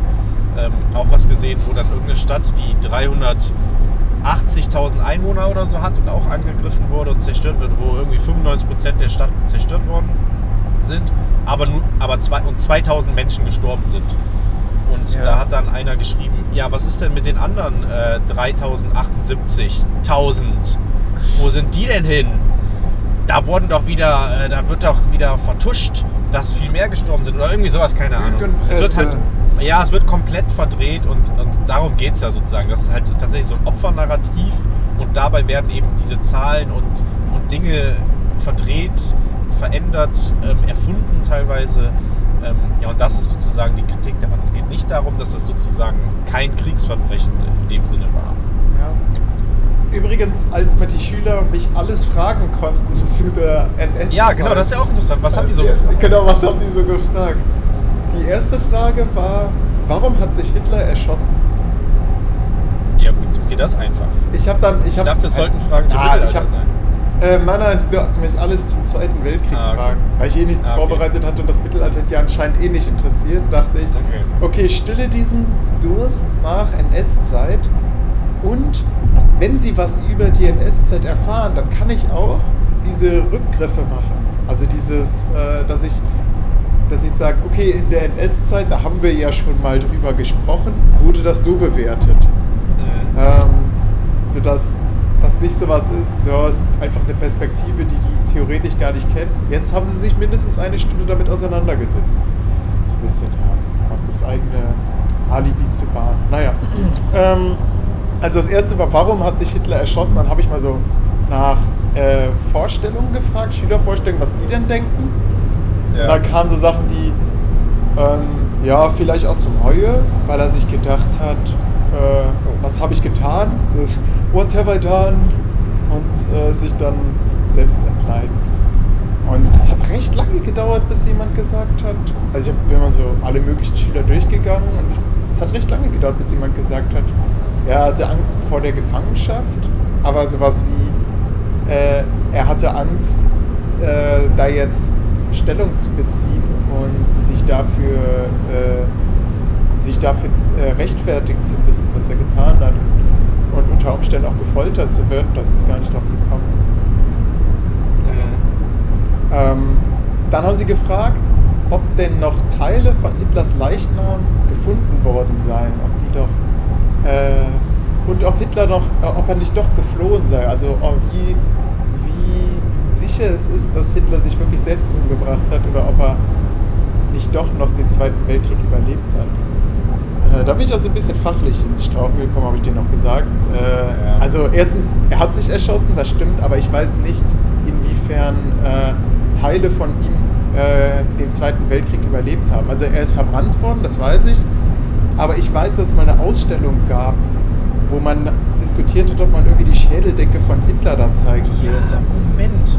ähm, auch was gesehen, wo dann irgendeine Stadt, die 380.000 Einwohner oder so hat und auch angegriffen wurde und zerstört wird, wo irgendwie 95% der Stadt zerstört worden sind, aber, nur, aber zwei, und 2000 Menschen gestorben sind. Und Ja. da hat dann einer geschrieben, ja, was ist denn mit den anderen äh, 3078.000? Wo sind die denn hin? Da wurden doch wieder, äh, da wird doch wieder vertuscht, dass viel mehr gestorben sind oder irgendwie sowas, keine Ahnung. Es wird halt, ja, es wird komplett verdreht und, und darum geht es ja sozusagen. Das ist halt tatsächlich so ein Opfernarrativ und dabei werden eben diese Zahlen und, und Dinge verdreht, verändert, ähm, erfunden teilweise. Ähm, ja, und das ist sozusagen die Kritik daran. Es geht nicht darum, dass es sozusagen kein Kriegsverbrechen in dem Sinne war. Ja. Übrigens, als mir die Schüler mich alles fragen konnten zu der NS. Ja, genau, das ist ja auch interessant. Was haben die so gefragt? Genau, was haben die so gefragt? Die erste Frage war, warum hat sich Hitler erschossen? Ja gut, okay, das einfach. Ich habe dann, ich, Ich dachte, es sollten Fragen Mittelalter ich hab, sein. Äh, nein, nein, die wollten mich alles zum Zweiten Weltkrieg Ah, okay. fragen. Weil ich eh nichts Ah, okay. vorbereitet hatte und das Mittelalter hat ja anscheinend eh nicht interessiert, dachte ich, Okay. okay, stille diesen Durst nach NS-Zeit und wenn Sie was über die NS-Zeit erfahren, dann kann ich auch diese Rückgriffe machen. Also dieses, äh, dass ich dass ich sage, okay, in der NS-Zeit, da haben wir ja schon mal drüber gesprochen, wurde das so bewertet. Mhm. Ähm, sodass das nicht so was ist, du hast einfach eine Perspektive, die die theoretisch gar nicht kennen. Jetzt haben sie sich mindestens eine Stunde damit auseinandergesetzt. So ein bisschen, ja, auf das eigene Alibi zu wahren. Naja. ähm, also das erste war, warum hat sich Hitler erschossen? Dann habe ich mal so nach äh, Vorstellungen gefragt, Schülervorstellungen, was die denn denken. Und dann kamen so Sachen wie, ähm, ja, vielleicht aus Reue, weil er sich gedacht hat, äh, was habe ich getan? So, what have I done? Und äh, sich dann selbst entleiden. Und es hat recht lange gedauert, bis jemand gesagt hat, also ich bin mal so alle möglichen Schüler durchgegangen und es hat recht lange gedauert, bis jemand gesagt hat, er hatte Angst vor der Gefangenschaft, aber sowas wie, äh, er hatte Angst, äh, da jetzt Stellung zu beziehen und sich dafür, äh, sich dafür äh, rechtfertigen zu müssen, was er getan hat und, und unter Umständen auch gefoltert zu werden, da sind die gar nicht drauf gekommen. Mhm. Ähm, dann haben sie gefragt, ob denn noch Teile von Hitlers Leichnam gefunden worden seien, ob die doch äh, und ob Hitler noch, äh, ob er nicht doch geflohen sei, also oh, wie, wie sicher es ist, dass Hitler sich wirklich selbst umgebracht hat oder ob er nicht doch noch den Zweiten Weltkrieg überlebt hat. Äh, da bin ich also ein bisschen fachlich ins Strauchen gekommen, habe ich dir noch gesagt. Äh, Ja. Also erstens, er hat sich erschossen, das stimmt, aber ich weiß nicht, inwiefern äh, Teile von ihm den Zweiten Weltkrieg überlebt haben. Also er ist verbrannt worden, das weiß ich, aber ich weiß, dass es mal eine Ausstellung gab, wo man diskutiert hat, ob man irgendwie die Schädeldecke von Hitler da zeigen Ja, dürfe. Moment.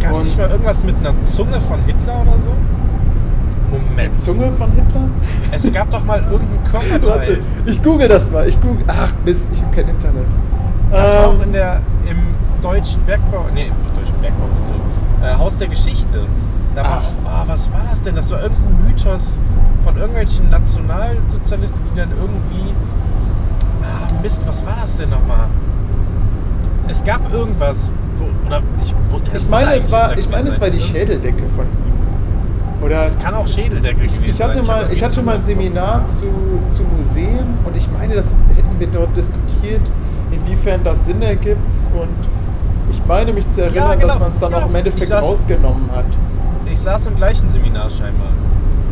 Gab es nicht mal irgendwas mit einer Zunge von Hitler oder so? Moment. Die Zunge von Hitler? Es gab doch mal irgendein Körperteil. Warte, ich google das mal. Ich google. Ach Mist, ich habe kein Internet. Das war Ähm, auch in der, im deutschen Bergbau, nee, im deutschen Bergbau, also äh, Haus der Geschichte. Da war Ach. auch, oh, was war das denn? Das war irgendein Mythos von irgendwelchen Nationalsozialisten, die dann irgendwie, ah Mist, was war das denn nochmal? Es gab irgendwas, wo, oder ich, ich meine, es war, ich meine, es war die sein. Schädeldecke von ihm. Oder Es kann auch Schädeldecke gewesen ich hatte sein. mal, hab ich hatte mal ein Seminar zu, zu Museen und ich meine, das hätten wir dort diskutiert, inwiefern das Sinn ergibt und ich meine mich zu erinnern, genau. dass man es dann Ja, auch im ich Endeffekt saß- rausgenommen hat. Ich saß im gleichen Seminar scheinbar.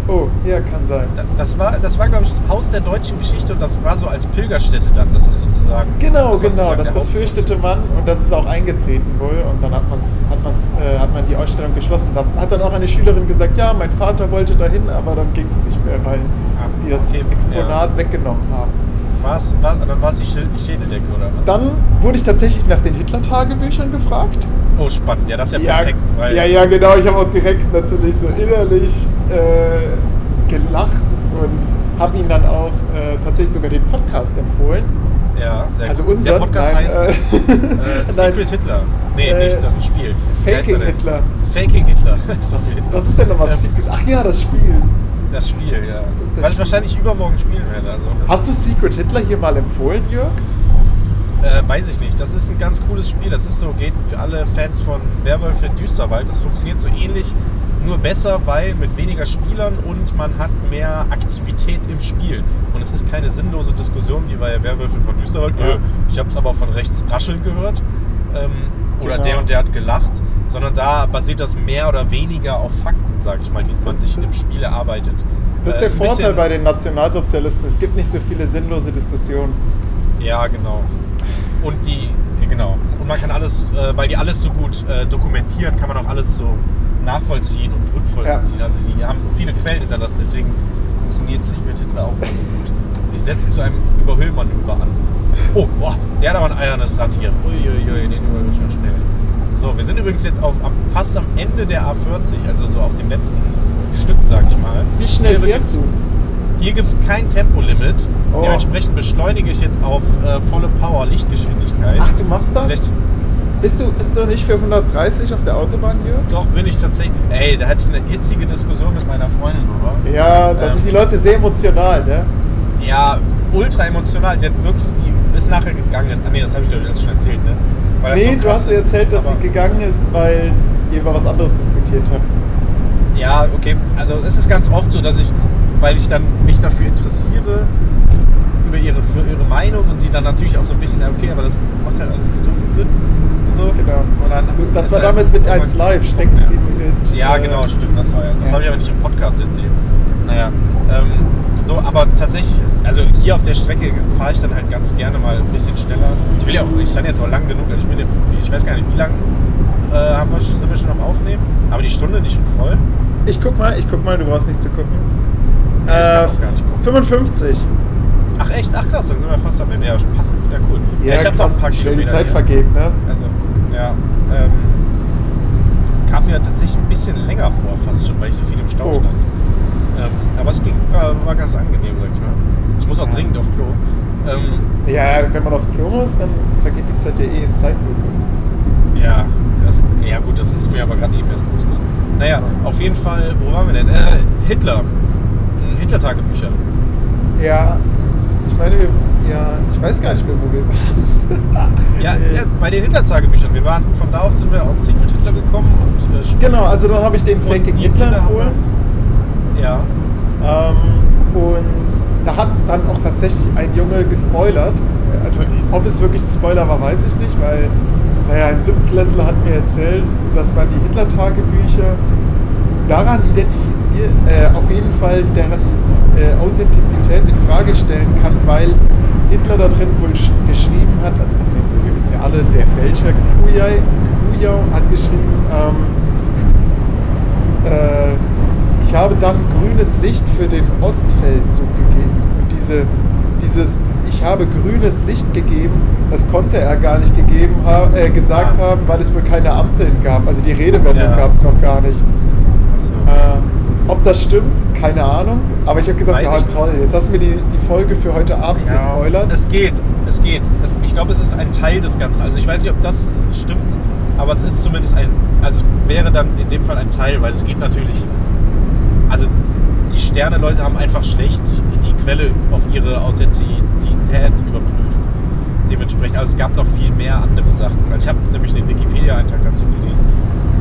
Oh, ja, kann sein. Da- Das war, das war glaube ich, Haus der deutschen Geschichte und das war so als Pilgerstätte dann, das ist sozusagen. Genau, das genau, sozusagen das, der das Haupt- fürchtete man und das ist auch eingetreten wohl und dann hat, man's, hat, man's, äh, hat man die Ausstellung geschlossen. Da hat dann auch eine Schülerin gesagt, ja, mein Vater wollte dahin, aber dann ging es nicht mehr, weil Ah, die das okay, Exponat weggenommen haben. War's, war, dann war es die Schädeldecke oder was? Dann wurde ich tatsächlich nach den Hitler-Tagebüchern gefragt. Oh, spannend. Ja, das ist ja, perfekt. Weil ja, ja, genau. Ich habe auch direkt natürlich so innerlich äh, gelacht und habe ihm dann auch äh, tatsächlich sogar den Podcast empfohlen. Ja, sehr Also gut. unser Der Podcast nein, heißt äh, äh, Secret nein, Hitler. Nee, Äh, nicht, das ist ein Spiel. Faking er? Hitler. Faking Hitler. Was, was ist denn nochmal Ähm, Secret? Ach ja, das Spiel. Das Spiel, ja. Das Was ich wahrscheinlich übermorgen spielen werde. Also, Hast du Secret Hitler hier mal empfohlen, Jörg? äh, weiß ich nicht. Das ist ein ganz cooles Spiel. Das ist so, geht für alle Fans von Werwolf in Düsterwald. Das funktioniert so ähnlich, nur besser, weil mit weniger Spielern und man hat mehr Aktivität im Spiel. Und es ist keine sinnlose Diskussion wie bei Werwölfe von Düsterwald. Ja. Ich habe es aber von rechts rascheln gehört. Ähm, oder Genau. der und der hat gelacht. Sondern da basiert das mehr oder weniger auf Fakten, sage ich mal, die man sich im Spiel erarbeitet. Das ist Äh, der ein Vorteil bei den Nationalsozialisten. Es gibt nicht so viele sinnlose Diskussionen. Ja, genau. Und die, ja, genau. Und man kann alles, äh, weil die alles so gut äh, dokumentieren, kann man auch alles so nachvollziehen und rückvollziehen. Also die haben viele Quellen hinterlassen, deswegen funktioniert Secret Hitler auch ganz gut. Die setzen zu einem Überhöhlmanöver an. Oh, boah, der hat aber ein eiernes Rad hier. Uiuiui, den überhöre ich mal schnell. So, wir sind übrigens jetzt auf, am, fast am Ende der A40, also so auf dem letzten Stück, sag ich mal. Wie schnell Hier fährst du? Hier gibt es kein Tempolimit. Oh. Dementsprechend beschleunige ich jetzt auf äh, volle Power Lichtgeschwindigkeit. Ach, du machst das? Vielleicht, Bist du, bist du nicht für 130 auf der Autobahn hier? doch bin ich tatsächlich. Ey, da hatte ich eine hitzige Diskussion mit meiner Freundin drüber. Ja, da Ähm. sind die Leute sehr emotional, ne? Ja, ultra emotional. Sie hat wirklich, die ist nachher gegangen. Ah, nee, das habe ich glaube ich alles schon erzählt, ne? Weil Nee, so du hast dir erzählt, dass sie gegangen ist, weil ihr über was anderes diskutiert habt. Ja, okay. Also es ist ganz oft so, dass ich, weil ich dann mich dafür interessiere, über ihre, für ihre Meinung und sie dann natürlich auch so ein bisschen, okay, aber das macht halt alles nicht so viel Sinn. Und so. Genau. Und dann das war halt damals mit irgendwann- 1 Live, stecken Ja. sie mit. Ja, äh, genau, stimmt, das war ja. Das Ja. habe ich aber nicht im Podcast erzählt. Naja, ähm, so, aber tatsächlich ist, also hier auf der Strecke fahre ich dann halt ganz gerne mal ein bisschen schneller. Ich will ja auch, ich stand jetzt auch lang genug, also ich bin, im- ich weiß gar nicht, wie lang äh, haben wir, sind wir schon am Aufnehmen, aber die Stunde nicht schon voll. Ich guck mal, ich guck mal, du brauchst nicht zu gucken. Ich kann Äh, auch gar nicht gucken. 55. Ach echt? Ach krass, dann sind wir fast am Ende. Ja, passend, ja cool. Ja, ich habe noch ein paar schnell die Kilometer Zeit hier. vergeht, ne? Also, ja, ähm, kam mir tatsächlich ein bisschen länger vor, fast schon, weil ich so viel im Stau Oh. stand. Ähm, aber es ging, war, war ganz angenehm, sag ich mal. Ich muss auch Ja. dringend auf Klo. Ähm, Ja, wenn man aufs Klo muss, dann vergeht die Zeit ja eh in Zeitlupe. ja, erst. Ja gut, das ist mir aber gerade eben erst bewusst. Naja, auf jeden Fall, wo waren wir denn? Äh, Hitler. Hm, Hitler-Tagebücher. Ja, ich meine, ja, ich weiß gar nicht mehr, wo wir waren. Ja, ja, bei den Hitler-Tagebüchern. Wir waren, von da aus sind wir auf Secret Hitler gekommen und äh, Genau, also dann habe ich den die Hitler empfohlen. Ja. Ähm, und da hat dann auch tatsächlich ein Junge gespoilert. Also ob es wirklich ein Spoiler war, weiß ich nicht, weil, naja, ein Siebtklässler hat mir erzählt, dass man die Hitler-Tagebücher daran identifiziert, äh, auf jeden Fall deren äh, Authentizität in Frage stellen kann, weil Hitler da drin wohl sch- geschrieben hat, also beziehungsweise wir wissen ja alle, der Fälscher Kujau hat geschrieben, ähm, äh, ich habe dann grünes Licht für den Ostfeldzug gegeben. Und diese, dieses Ich habe grünes Licht gegeben, das konnte er gar nicht gegeben ha äh, gesagt Ah. haben, weil es wohl keine Ampeln gab. Also die Redewendung Ja. gab es noch gar nicht. Achso. Äh, ob das stimmt, keine Ahnung. Aber ich habe gedacht, ja toll, jetzt hast du mir die, die Folge für heute Abend gespoilert. Es geht, es geht. Es, ich glaube, es ist ein Teil des Ganzen. Also ich weiß nicht, ob das stimmt, aber es ist zumindest ein, also wäre dann in dem Fall ein Teil, weil es geht natürlich, also die Sterne-Leute haben einfach schlecht die Quelle auf ihre Authentizität überprüft. Dementsprechend, also es gab noch viel mehr andere Sachen. Also ich habe nämlich den Wikipedia-Eintrag dazu gelesen.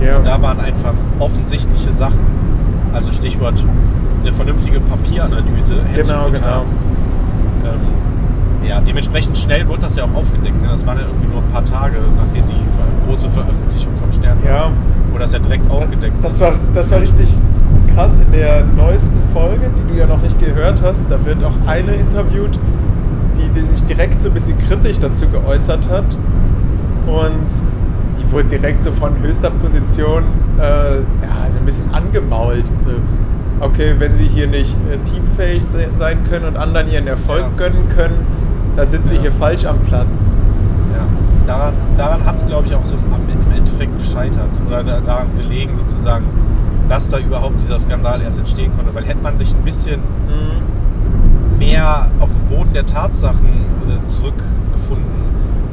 ja. Und da waren einfach offensichtliche Sachen. Also Stichwort eine vernünftige Papieranalyse. Genau, genau. Ähm, ja, dementsprechend schnell wurde das ja auch aufgedeckt. Ne? Das waren ja irgendwie nur ein paar Tage, nachdem die große Veröffentlichung vom Stern war. Ja. Wurde das ja direkt aufgedeckt. Das war, das war richtig krass in der neuesten Folge, die du ja noch nicht gehört hast. Da wird auch eine interviewt, die, die sich direkt so ein bisschen kritisch dazu geäußert hat. Und die wurde direkt so von höchster Position äh, ja, so ein bisschen angemault. So, okay, wenn sie hier nicht äh, teamfähig se sein können und anderen ihren Erfolg Ja. gönnen können, dann sind sie Ja. hier falsch am Platz. Ja. Daran, daran hat es, glaube ich, auch so im Endeffekt gescheitert. Oder da, daran gelegen, sozusagen, dass da überhaupt dieser Skandal erst entstehen konnte. Weil hätte man sich ein bisschen mehr auf den Boden der Tatsachen äh, zurückgefunden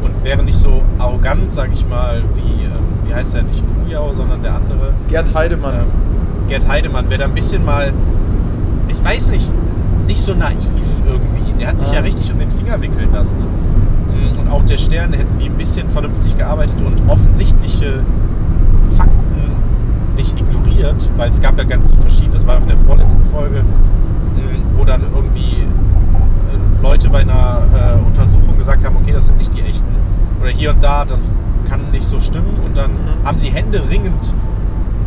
und wäre nicht so arrogant, sag ich mal, wie, ähm, wie heißt der nicht Kujau, sondern der andere, Gerd Heidemann. ähm, Gerd Heidemann, wäre da ein bisschen mal, ich weiß nicht, nicht so naiv irgendwie. Der hat sich ja, Ja. richtig um den Finger wickeln lassen. Mm, Und auch der Stern hätten die ein bisschen vernünftig gearbeitet und offensichtliche Fakten nicht ignoriert, weil es gab ja ganz verschiedene, das war auch in der vorletzten Folge, mh, wo dann irgendwie äh, Leute bei einer äh, Untersuchung gesagt haben, okay, das sind nicht die echten. Oder hier und da, das kann nicht so stimmen. Und dann Mhm. haben sie händeringend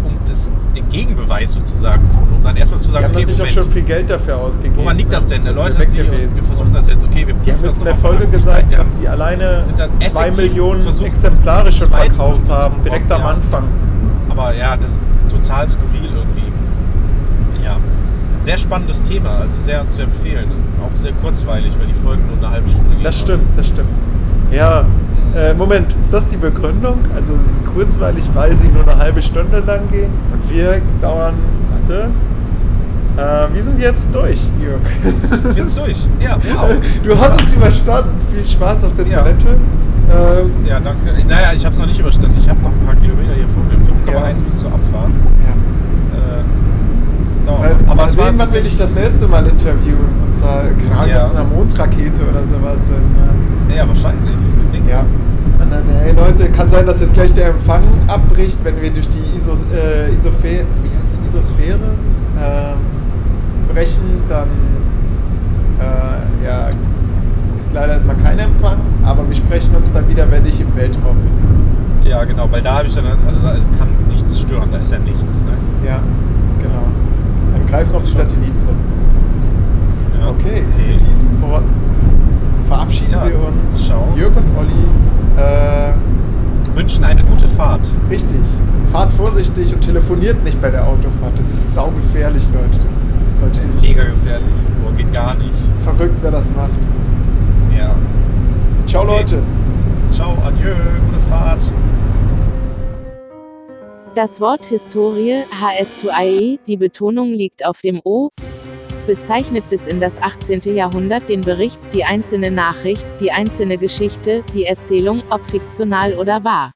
um das, den Gegenbeweis sozusagen gefunden, um dann erstmal zu Die sagen, haben okay, natürlich auch Moment, schon viel Geld dafür ausgegeben. woran liegt das denn? Das Leute, weg die, gewesen. wir versuchen das jetzt, okay, wir Die haben prüfen das in der Folge gesagt, dass die alleine Sind dann zwei Millionen Exemplare schon verkauft haben, direkt am. Anfang. Aber ja, das ist total skurril irgendwie. Ja. Sehr spannendes Thema, also sehr zu empfehlen. Auch sehr kurzweilig, weil die Folgen nur eine halbe Stunde gehen. Das stimmt, das stimmt. Ja, äh, Moment, ist das die Begründung? Also es ist kurzweilig, weil sie nur eine halbe Stunde lang gehen und wir dauern, warte, äh, wir sind jetzt durch, Jörg. Wir sind durch. Ja, wow. Du hast es überstanden. Viel Spaß auf der Ja. Toilette. Ähm, Ja, danke. Naja, ich habe es noch nicht überstanden. Ich habe noch ein paar Kilometer hier vor mir. 5,1 Ja. bis zur Abfahrt. ja. Äh, das dauert. Mal es war sehen, wann dich tatsächlich- das nächste Mal interviewen. Und zwar, keine Ahnung, Ja. so einer Mondrakete oder sowas. Und, äh, Ja, wahrscheinlich. Ich denke. Ja. Und dann, hey Leute, kann sein, dass jetzt gleich der Empfang abbricht, wenn wir durch die Isos, äh, Isophe wie heißt die Isosphäre ähm, brechen, dann äh, ja, ist leider erstmal kein Empfang, aber wir sprechen uns dann wieder, wenn ich im Weltraum bin. Ja, genau, weil da habe ich dann, also da kann nichts stören, da ist ja nichts. Ne? Ja, genau. Dann greifen noch die Schon. Satelliten, das ist ganz praktisch. Ja. Okay, Hey. mit diesen Worten verabschieden Ja, wir uns. ciao. Jörg und Olli. Äh, Wünschen eine gute Fahrt. Richtig. Fahrt vorsichtig und telefoniert nicht bei der Autofahrt. Das ist saugefährlich, Leute. Das, ist, das solltet ihr nicht. Mega gefährlich. Boah, geht gar nicht. Verrückt, wer das macht. Ja. Ciao, Okay. Leute. Ciao, adieu, gute Fahrt. Das Wort Historie, HS2IE, die Betonung liegt auf dem O, bezeichnet bis in das 18. Jahrhundert den Bericht, die einzelne Nachricht, die einzelne Geschichte, die Erzählung, ob fiktional oder wahr.